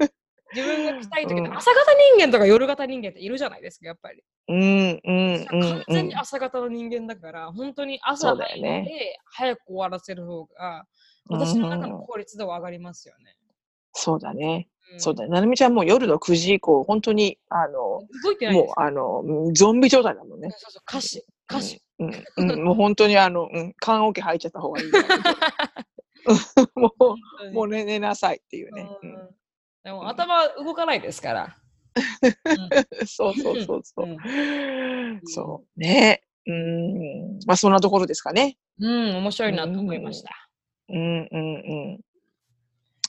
り自分が来たい時、うん朝型人間とか夜型人間っているじゃないですか、やっぱり。うん、うん、うん、完うん全に。朝型の人間だから、本当に朝早いで早く終わらせる方が、私の中の効率度は上がりますよね。そうだね。んそうだね。なるみちゃんもう夜の9時以降、本当に、あの、動いてないですもう、あの、うんゾンビ状態だもんね。そうそう、歌詞、歌詞。うん、うん、もう本当にあの、うん、棺桶入っちゃった方がいい。もう、もう寝寝なさいっていうね。ううんでも頭動かないですから。そうそうそうそうう。んそう。ね。うん。まあそんなところですかね。うん、面白いなと思いました。うんうんうん。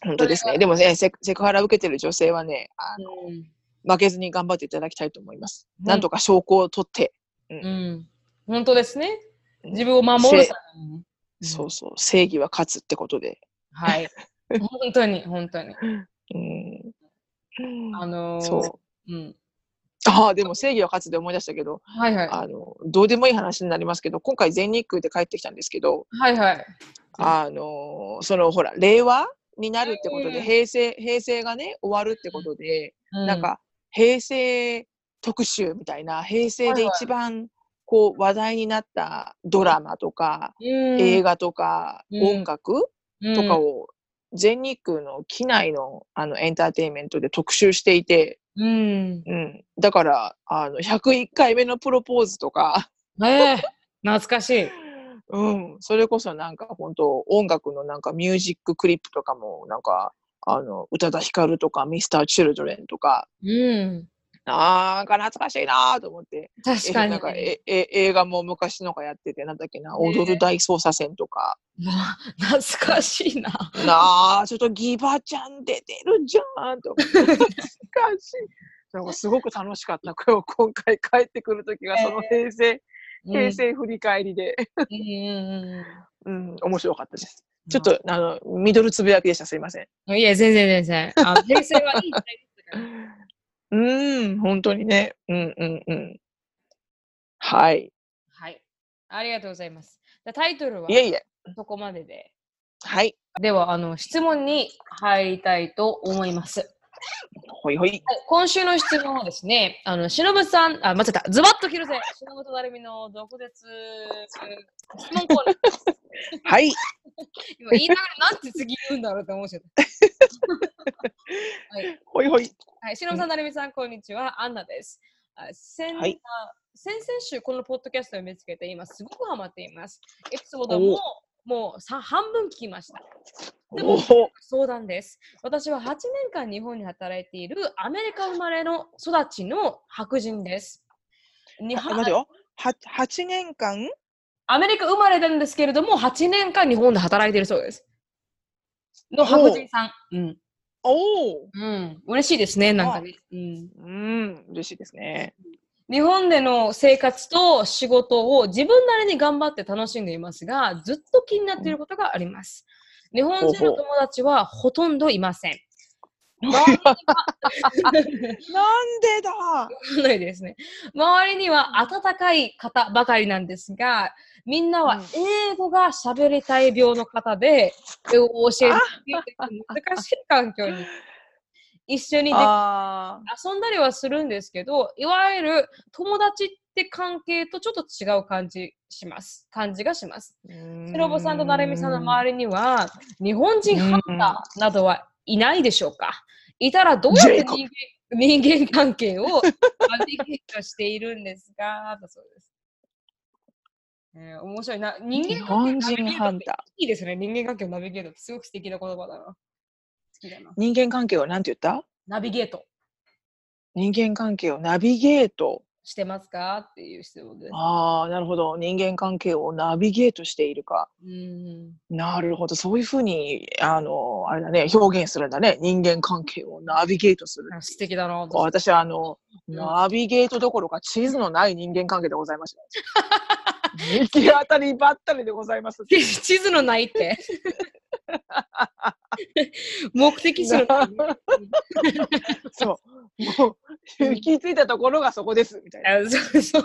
本当ですね。でもね、セクセクハラ受けてる女性はね、あのうん負けずに頑張っていただきたいと思います。うんなんとか証拠を取って、うん、本当ですね。うん自分を守るために。そうそう、正義は勝つってことで。はい。本当に、本当に。うん。あのー、そう。うん。ああ、でも正義は勝つで思い出したけど、はいはい。あの、どうでもいい話になりますけど、今回全日空で帰ってきたんですけど、はいはい。あの、そのほら、令和になるってことで、うん平成、平成がね、終わるってことで、うなん、か、平成特集みたいな、平成で一番、こう、話題になったドラマとか、映画画とか、うん音楽とかを、全日空の機内のあのエンターテインメントで特集していて、うん。うん。だから、あの、101回目のプロポーズとか、ええ懐かしい。うん。それこそなんか本当音楽のなんかミュージッククリップとかも、なんか、あの、宇多田ヒカルとか、ミスター・チルドレンとか、うん。なんか懐かしいなと思って。確かに。えなんかええ映画も昔のがやってて、なんだっけな、ね踊る大捜査線とか、あ懐かしいな。なあ、ちょっとギバちゃん出てるじゃんと思って。懐かしい。なんかすごく楽しかった。これを今回帰ってくるときが、その平成、平成振り返りで、うん面白かったです。ちょっと、あの、ミドルつぶやきでした。すいません。うん。いや、全然全然。あ平成はいい時代でしたから。うん、本当にね。うんうんうん。はい。はい。ありがとうございます。でタイトルはいえいえ。そこまでで。はい。では、あの、質問に入りたいと思います。ほいほい。はい、今週の質問はですね、あの、しのぶさん、あ、間違えた、ズバッと切るぜ、しのぶとなるみの毒舌質問コーナー。はい。今言いながらなんて次言うんだろうと思っちゃった。はい、ほいほい。はい、しのぶさん、なるみさん、こんにちは、アンナです。あ先,、はいあ先々週、このポッドキャストを見つけて、今すごくハマっています。エピソードももうさ半分聞きました。でも。相談です。私は8年間日本に働いているアメリカ生まれの育ちの白人です。にあ待てよ。は、八年間？アメリカ生まれなんですけれども、8年間日本で働いているそうです。の白人さん。うん。おお。うん。嬉しいですね、なんかね。うん。うん、嬉しいですね。日本での生活と仕事を自分なりに頑張って楽しんでいますが、ずっと気になっていることがあります。日本人の友達はほとんどいません。なんでだわかんないですね。周りには温かい方ばかりなんですが、みんなはうん英語が喋りたい病の方で、英語を教えて難しい環境に一緒にであ遊んだりはするんですけど、いわゆる友達って関係とちょっと違う感じします。感じがします。ーしろぼさんとなるみさんの周りには、日本人ハンターなどはいないでしょうか？いたらどうやって人間人間関係をナビゲートしているんですかだそうです。えー面白いな。人日間関係本人ハンター。いいですね。人間関係をナビゲートってすごく素敵な言葉だな。好きだな。人間関係をなんて言った？ナビゲート人間関係をナビゲート。してますか？っていう質問です。ああ、なるほど。人間関係をナビゲートしているか。うんなるほど。そういうふうに、あの、あれだね、表現するんだね。人間関係をナビゲートする。あ素敵だな。私私は、あの、うんナビゲートどころか地図のない人間関係でございました。行き当たりばったりでございます。地地図のないって。目的地のない。そう。もう、行き着いたところがそこです。みたいな。あそうそう。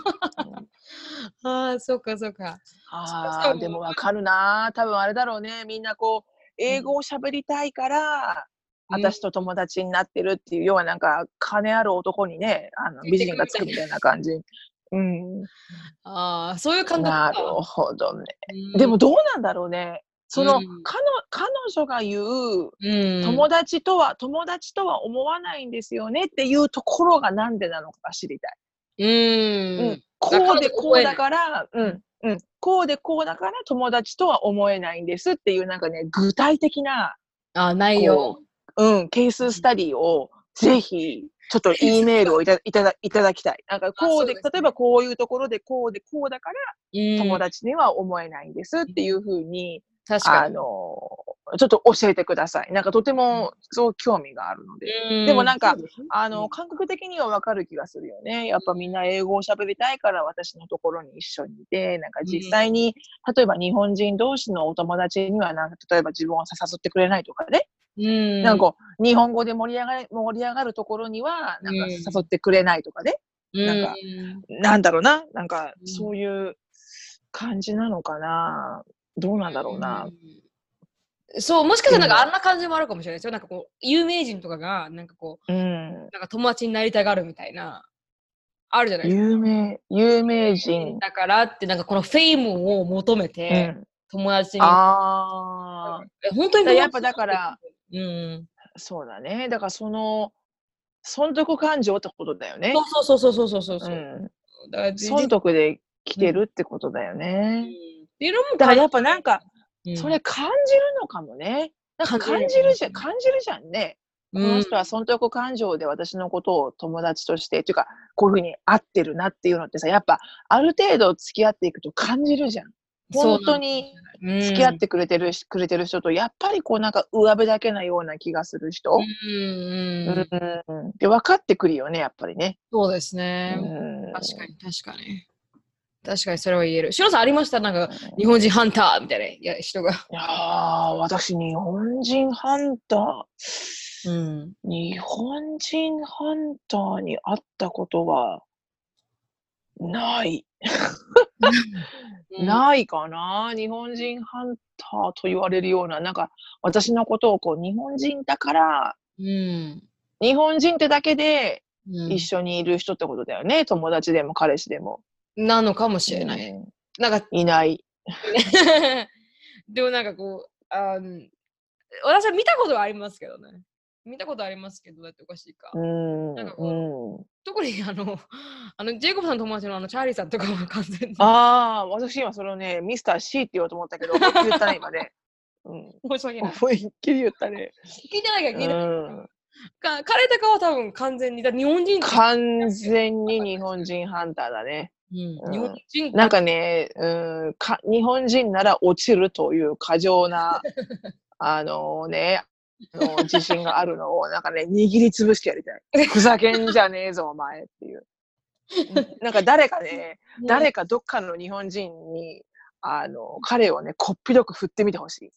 ああ、そうかそうか。ああ、でもわかるな。多分あれだろうね。みんなこう、英語を喋りたいから、私と友達になってるっていう、要はなんか、金ある男にね、あの美人がつくみたいな感じ。うん。ああ、そういう感覚なるか。ほどね。うんでもどうなんだろうね。その、うん。彼女彼女が言う、うん、友達とは、友達とは思わないんですよねっていうところがなんでなのかが知りたい。うん、うん。こうでこうだから、うん、うん、こうでこうだから友達とは思えないんですっていうなんかね、具体的な、あ内容。うん、ケーススタディをぜひ、ちょっと E メールをいたいただいただきたい。なんかこうで、ね。例えばこういうところでこうでこうだからうん。友達には思えないんですっていうふうに、あ確かに。の、ちょっと教えてください。なんかとてもそう興味があるので。うんでもなんかあの、感覚的にはわかる気がするよね。やっぱみんな英語を喋りたいから私のところに一緒にいて、なんか実際に、例えば日本人同士のお友達にはなんか、例えば自分を誘ってくれないとかね。うん、なんかこう、日本語で盛り上がる、盛り上がるところには、なんかうん誘ってくれないとかね。なんかうんなんだろうな。なんか、うんそういう感じなのかな。どうなんだろうな。うんそう、もしかしたらなんかうんあんな感じもあるかもしれないですよ。なんかこう、有名人とかが、なんかこうん。う、なんか友達になりたがるみたいな、あるじゃないですか。有名、有名人。だからって、なんかこのフェイムを求めうて、ん。友達に。ああ。え本当にやっぱだから、うん。そうだね。だからその、損得感情ってことだよね。そうそうそうそうそうそう。ううん。だからじ損得で来てるってことだようんね。っていうのもだからやっぱなんか、うんそれ感じるのかもね。なんか感感じるじゃん、感じるじゃんね。この人は損得感情で私のことを友達として、っていうか、こういうふうに合ってるなっていうのってさ、やっぱある程度付き合っていくと感じるじゃん。本当に付き合ってくれてる、くれてる人と、やっぱりこうなんか上辺だけなような気がする人。うんで、分かってくるよね、やっぱりね。そうですね。うん確かに確かに。確かにそれは言える。シロさんありました？なんか、日本人ハンターみたいないや人が。いやー、私、日本人ハンター、うん。日本人ハンターに会ったことは、ない。ないかな？日本人ハンターと言われるような、なんか、私のことをこう、日本人だから、うん。日本人ってだけでうん一緒にいる人ってことだよね。友達でも彼氏でも。なのかもしれない。うんなんか、いない。でもなんかこう、あの私は見たことはありますけどね。見たことありますけど、だっておかしいか。うん。なんかこううん特にあの、あの、ジェイコブさんの友達のあの、チャーリーさんとかは完全に。ああ、私今それをね、ミスター C って言おうと思ったけど、言ったね、今ね。うん。申し訳ない。思いっきり言ったね。聞いてないから聞いてない。うん。か彼とかは多分完全に、だ日本人完全に日本人ハンターだね。うんうん日本人なんかね、うん、か日本人なら落ちるという過剰な、あのね、あの自信があるのを、なんかね、握りつぶしてやりたい。ふざけんじゃねえぞ、お前っていう。なんか誰か ね、誰かどっかの日本人に、あの、彼をね、こっぴどく振ってみてほし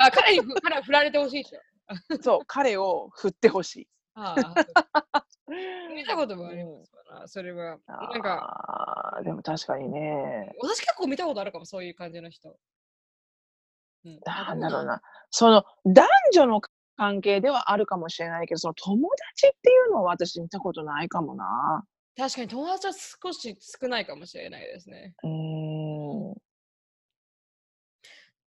あ彼にふ彼は振られてほしいでしょ。い。そう、彼を振ってほしい。ああ 見たこともありますから、それは。なんか、でも確かにね、私結構見たことあるかも、そういう感じの人。うん、なんだろうな、その男女の関係ではあるかもしれないけど、その友達っていうのは私見たことないかもな。確かに友達は少し少ないかもしれないですね。うーん。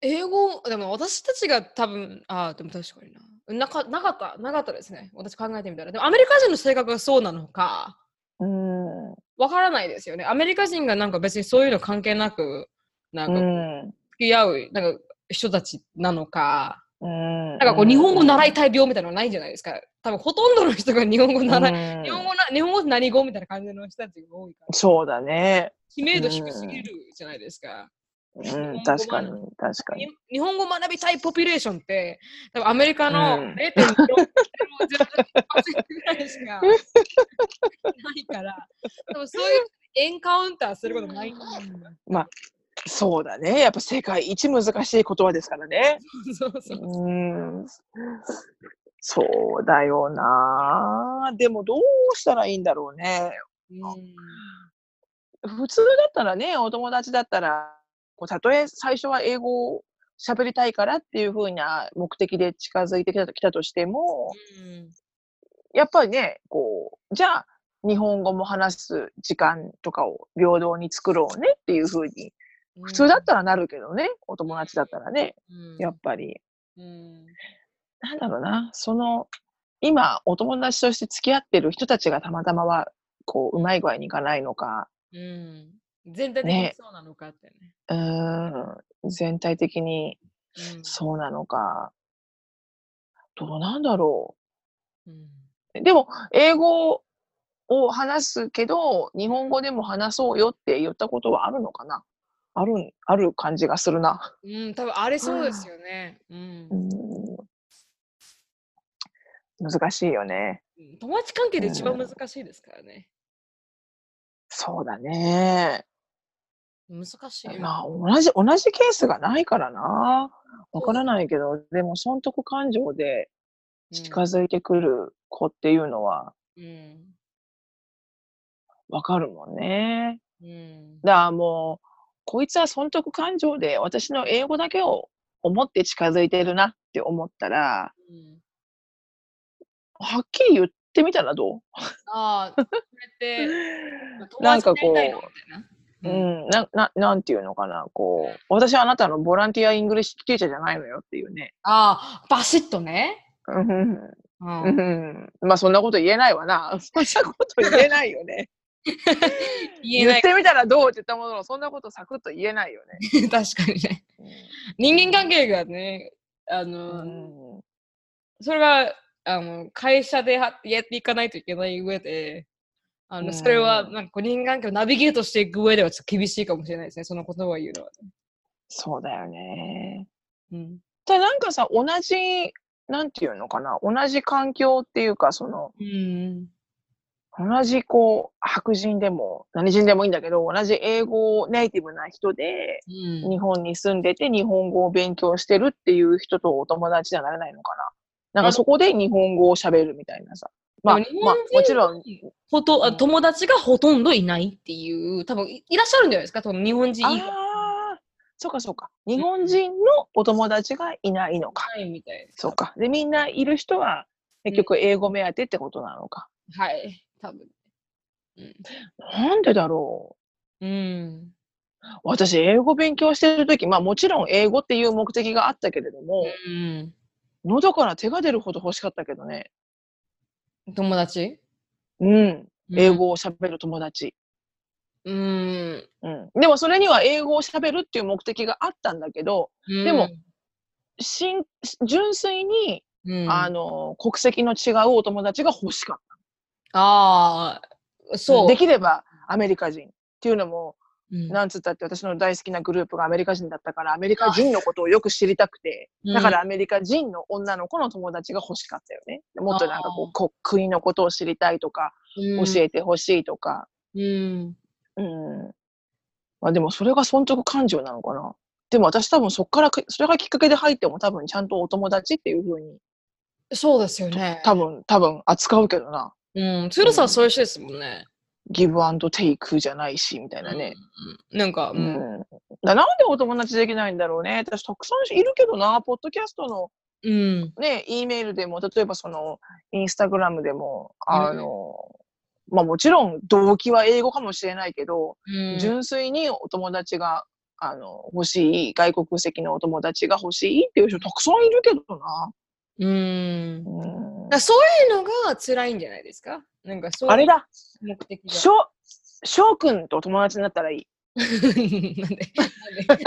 英語、でも私たちが多分、ああ、でも確かにな。なかなかった、なかったですね。私考えてみたら。でもアメリカ人の性格がそうなのか、うーん。わからないですよね。アメリカ人がなんか別にそういうの関係なく、なんかうん。付き合うなんか人たちなのか、うん。なんかこう日本語習いたい病みたいなのないんじゃないですか。多分ほとんどの人が日本語習い、うん日本語な日本語何語みたいな感じの人たちが多いから、そうだね。知名度低すぎるじゃないですか。うん、確かに、確かに。に日本語学びたいポピュレーションって、多分アメリカのうん0.0%ぐらいしかないから、多分そういうエンカウンターすることないんだ。そうだね。やっぱ世界一難しい言葉ですからね。そうそう。うん。そうだよな。でもどうしたらいいんだろうね。うん普通だったらね、お友達だったら、こうたとえ最初は英語を喋りたいからっていう風な目的で近づいてきたときたとしても、うん。やっぱりね、こう、じゃあ、日本語も話す時間とかを平等に作ろうねっていう風に、普通だったらなるけどね、お友達だったらね、うん。やっぱり。うん。なんだろうな、その、今、お友達として付き合ってる人たちがたまたまは、こう、うまい具合にいかないのか、うん全体的にねそうなのかってね。うーん、全体的にうんそうなのか、どうなんだろうんう。でも、英語を話すけど、日本語でも話そうよって言ったことはあるのかなあるん、ある感じがするな。うん、多分ありそうですよね。うんうーん難しいよね。うん友達関係で一番難しいですからね。そうだね。難しい。まあ、同じ、同じケースがないからな。わからないけど、でも、損得感情で近づいてくる子っていうのはうん。わかるもんね。うん。だからもう、こいつは損得感情で私の英語だけを思って近づいてるなって思ったら、うんはっきり言ってみたらどう？ああ、それって、なんかこ友達になりたいの？みたいなう、ん、な、な、なんていうのかな、こう、私はあなたのボランティア English teacher じゃないのよっていうね。ああ、バシッとね。うんうんうんまあそんなこと言えないわな。そんなこと言えないよね。言。言ってみたらどうって言ったものの、そんなことサクッと言えないよね。確かにね。人間関係がね、あうの、んそれがあの会社ではやっていかないといけない上で、あのうんそれはなんか人間関係をナビゲートしていく上ではちょっと厳しいかもしれないですね、その言葉を言うのは。そうだよね。うん。ただなんかさ、同じ、なんていうのかな、同じ環境っていうか、その、うん。う同じこう、白人でも、何人でもいいんだけど、同じ英語ネイティブな人で、うん日本に住んでて日本語を勉強してるっていう人とお友達にはなれないのかな。なんかそこで日本語を喋るみたいなさ。まあ、日まあ本人、もちろん、ほとうん友達がほとんどいないっていう、多分いいらっしゃるんじゃないですか、多分日本人以外ああ、そうかそうか。日本人のお友達がいないのか。ないみたいです。そうか。で、みんないる人は結局英語目当てってことなのか。はい、多分。うん。なんでだろうん。う。私、英語勉強してるとき、まあもちろん英語っていう目的があったけれども、うん。喉から手が出るほど欲しかったけどね。友達？うん。英。語を喋る友達。うん。うん。でもそれには英語を喋るっていう目的があったんだけど、うんでも、しん純粋に、うん、あの、国籍の違うお友達が欲しかっああ、た。そう。できればアメリカ人。っていうのも、うんなんつったって私の大好きなグループがアメリカ人だったから、アメリカ人のことをよく知りたくて、うんだからアメリカ人の女の子の友達が欲しかったよね。もっとなんかこうこ国のことを知りたいとか、うん教えてほしいとか。うん。うん。まあでもそれが損得感情なのかな。でも私多分そっからく、それがきっかけで入っても多分ちゃんとお友達っていう風に、そうですよね。多分、多分扱うけどな。うん。鶴さんそういう人ですもんね。ギブアンドテイクじゃないし、みたいなね。うん。なんか、ううんん。だなんでお友達できないんだろうね。私たくさんいるけどな、ポッドキャストのうん。ね、E メールでも、例えばその、インスタグラムでも、あの、まあもちろん動機は英語かもしれないけど、うん純粋にお友達が、あの、欲しい、外国籍のお友達が欲しいっていう人たくさんいるけどな。うん。だうんからそういうのが辛いんじゃないですか？なんかそうあれだ、目的が。翔、翔くんと友達になったらいい。なんで？なんで？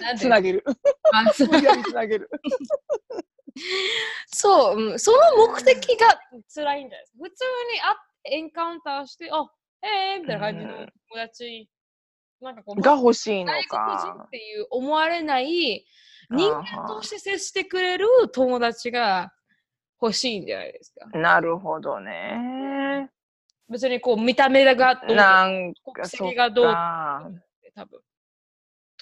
なんで？つなげる。あそうつなげる。そう、うん、その目的が辛いんじゃないですか。普通にあエンカウンターして、あ、えー、みたいな感じのうん友達、なんかこう、が欲しいの外国人かっ。ていう思われない人間として接してくれる友達が欲しいんじゃないですか。なるほどね。別にこう見た目がどうとかなん国籍がどう。多分。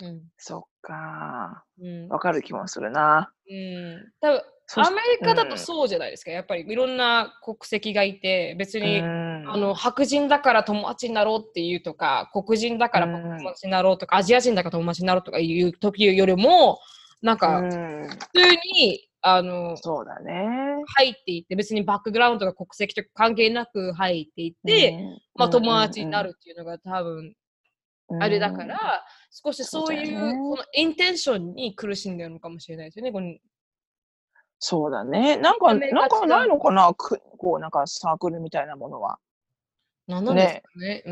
うん。そっか。うん。わかる気もするな。うん、多分アメリカだとうんそうじゃないですか。やっぱりいろんな国籍がいて、別に、うんあの白人だから友達になろうっていうとか、黒人だからうん友達になろうとか、アジア人だから友達になろうとかいう時よりも、なんかうん普通に、あのそうだね。入っていって、別にバックグラウンドとか国籍とか関係なく入っていって、うんまあ、友達になるっていうのが多分うんあれだから、少しそういうねこのインテンションに苦しんでるのかもしれないですよね。このそうだね。なんか、なんかないのかな？くこう、なんかサークルみたいなものは。何なんですかね。う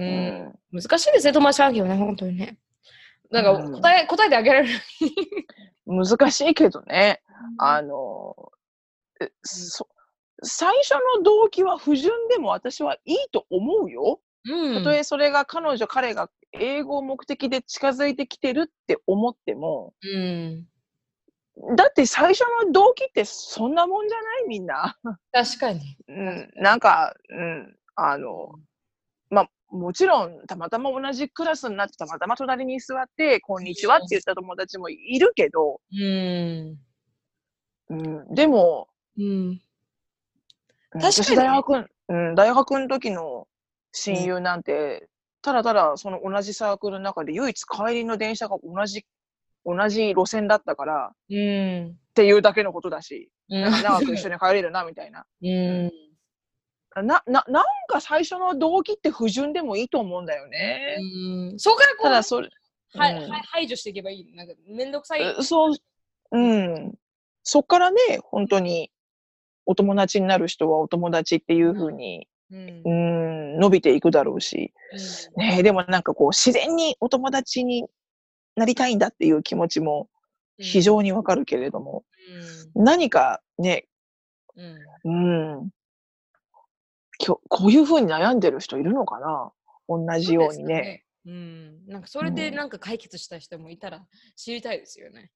うんん。難しいですね、友達関係はね、本当にね。なんかうん答え、答えてあげられる。難しいけどね。あの、えそ最初の動機は不純でも私はいいと思うよ。うんたとえそれが彼女、彼が英語を目的で近づいてきてるって思っても、うん。だって最初の動機ってそんなもんじゃないみんな。確かに。うん、なんか、うん、あの、まあ、もちろん、たまたま同じクラスになって、たまたま隣に座って、こんにちはって言った友達もいるけど、うん。うん、でも、うん。うん確かに私大学、うん、大学の時の親友なんて、ただただその同じサークルの中で唯一帰りの電車が同じ、同じ路線だったからっうん。ていうだけのことだし、長く一緒に帰れるな、みたいな。うん。な、な、なんか最初の動機って不純でもいいと思うんだよね。うん。そこからこう、ただそれ、はいうんはい排除していけばいい。なんか、めんどくさい。えそう、うん。そっからね、本当に、お友達になる人はお友達っていう風に、うんう。ん、伸びていくだろうし、ねえでもなんかこう、自然にお友達になりたいんだっていう気持ちも非常にわかるけれども、何かね、うん。うん、きょこういう風に悩んでる人いるのかな？同じようにね。うん。なんかそれでうんなんか解決した人もいたら知りたいですよね。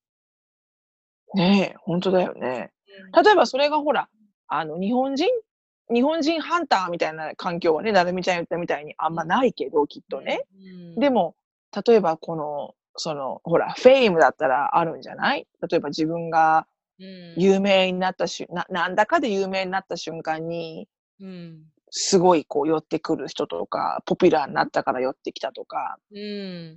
ねえ、本当だよね。例えばそれがほら、あの、日本人？日本人ハンターみたいな環境はね、なるみちゃん言ったみたいにあんまないけど、きっとね。うんでも、例えばこの、その、ほら、 fame だったらあるんじゃない？例えば自分がうん有名になったし、な、なんだかで有名になった瞬間に、うんすごいこう寄ってくる人とか、ポピュラーになったから寄ってきたとか、うん。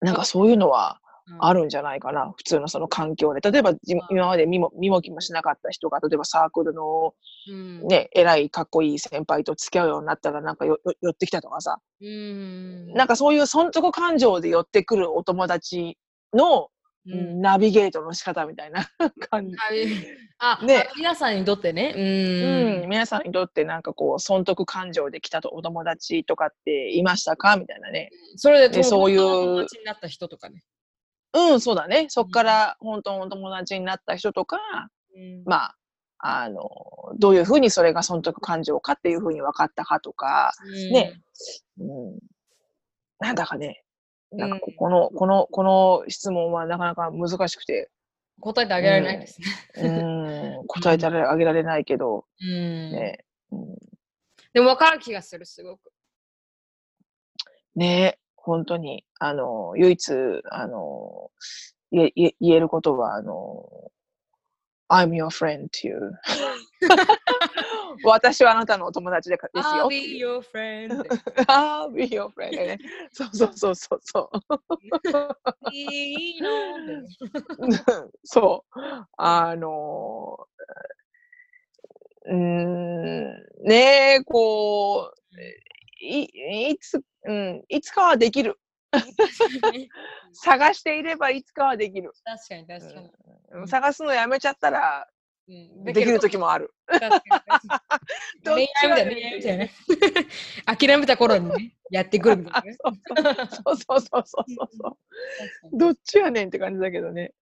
なんかそういうのはあるるんじゃないかな、普通のその環境で。例えば、今まで見も見も気もしなかった人が、例えばサークルのうん。ね、偉いかっこいい先輩と付き合うようになったら、なんか寄ってきたとかさ、うん。なんかそういう損得感情で寄ってくるお友達の、うん。ナビゲートの仕方みたいな 感じ。はいあ、ね。あ皆さんにとってね。うん、皆さんにとってなんかこう、損得感情で来たとお友達とかっていましたか？みたいなね。それででそういう。友達になった人とかね。うん、そうだね。そっから本当の友達になった人とか、うん。まあ、あの、どういうふうにそれが損得感情かっていうふうに分かったかとか、ね。うん、なんだかね、なんかこの、この、この質問はなかなか難しくて、答えてあげられないですね。うん、答えてあげられないけど、うん。ね、うん、でも分かる気がする、すごく。ね、本当に、あの、唯一、あの、言え言えることは、あの、I'm your friend っていう。私はあなたのお友達でかです I'll よ。be your friend. I'll be your friend ね。そうそうそうそうそう。いい そう。あのー、うーん、ねえ、こう、いいつ、うん、いつかはできる。探していればいつかはできる。確かに確かに。うん探すのやめちゃったらうんできる時もある。諦めた頃にね、やってくるみたいなね。そうそうそうそうそうそう。どっちやねんって感じだけどね。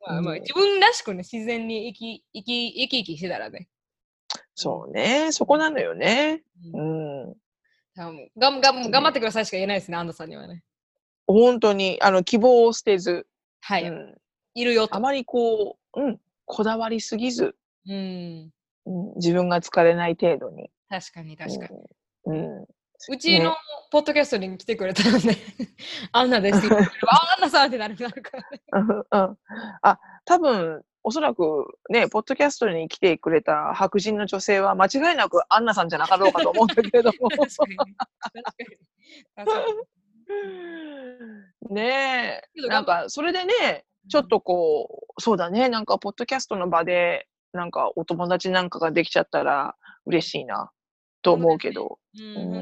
まあまあうん自分らしくね、自然に生き生き生き生きしてたらね。そうね。そこなのよね。ううんん。がんがん頑張ってくださいしか言えないですね、安藤さんにはね。本当に、あの、希望を捨てず、はい。うん、いるよと。あまりこう、うん、こだわりすぎず、うん。うん、自分が疲れない程度に。確かに確かに。うん。うちのポッドキャストに来てくれたので、アンナですって あアンナさんってなるなるからね。うんうんあ、多分、おそらくね、ポッドキャストに来てくれた白人の女性は間違いなくアンナさんじゃなかろうかと思うんだけれども。確かに。ねえ、なんか、それでね、ちょっとこう、そうだね、なんか、ポッドキャストの場で、なんか、お友達なんかができちゃったら嬉しいな、と思うけど。うん、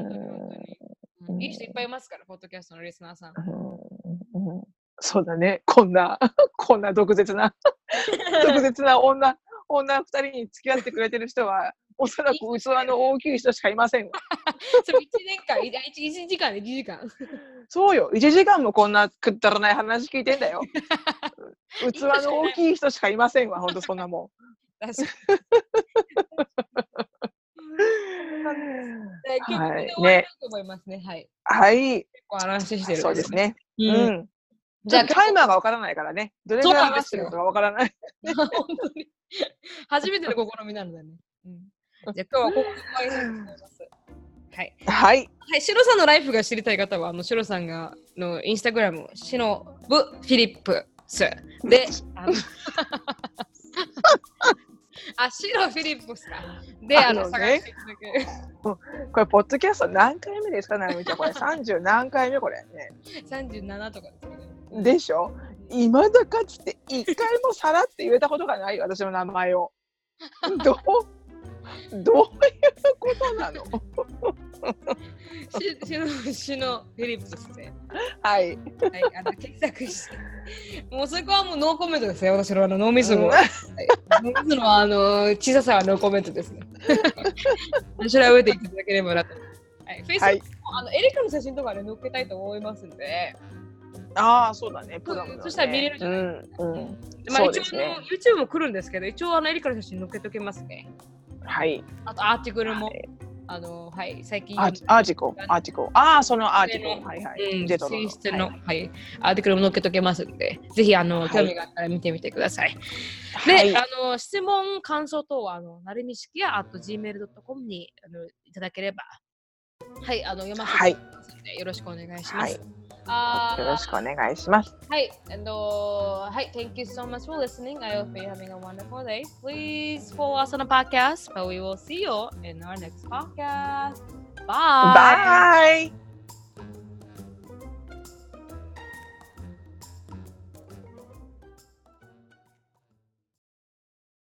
うんいい人いっぱいいますから、ポッドキャストのリスナーさん。うんうんそうだね、こんな、こんな毒舌な、毒舌な女、女二人に付き合ってくれてる人は、おそらく器の大きい人しかいませんわ。それ1年間、1, 1時間で1時間。そうよ、1時間もこんなくったらない話聞いてんだよ。器の大きい人しかいませんわ、ほんとそんなも確かに。ん。ははいい、ね終わりたいと思いますね。はい。はい、結構話してる。そうです。ね。う。うんん。じゃあタイマーがわからないからね。どれぐらい話してるのかわからない。本当に。初めての試みなのでね。うん、じゃあ今日はここで終わります。はい。はい。はい、シロさんのライフが知りたい方は、あのシロさんがのインスタグラム、シノブ・フィリップスで、あのあ、シロ・フィリップスか。で、あの、あのねこれ、ポッドキャスト何回目ですかなるみちゃん。これ、30何回目これね。37とかですよね。でしょ？いまだかつて一回もさらって言えたことがないよ私の名前を。どうどういうことなの？しシノシノ・フィリップスで、はい。はい、あの検索して。もうそこはもうノーコメントですよ、私のあの脳みそも。うんはい脳みそのあの小ささはノーコメントですね。調べていただければなと。はい、Facebook も、はいあのエリカの写真とかね載っけたいと思いますんで、ああ、そうだね。プロねそしたら見れるじゃないうん。うん。まあ、そう一応ですね YouTube も来るんですけど、一応あのエリカの写真載っけときますね。はい。あとアーティクルも、はいあの、はい、最近。アーティコ、アーティコ。ああ、そのアーテコ。はいはうい。ん、ジェトロ選出の、ははい。い、アーティクルも載っけときますんで、ぜひあの、はい。興味があったら見てみてください。で、はい。あの質問、感想等は、あの、なるみしきや、あと gmail.com にあのいただければ、はい、あの、読ませてい。ただきますので、よろしくお願いします。はい あーよろしくお願いします。はい、and uh, hi, thank you so much for listening. I hope you're having a wonderful day. Please follow us on the podcast, but we will see you in our next podcast. Bye. Bye!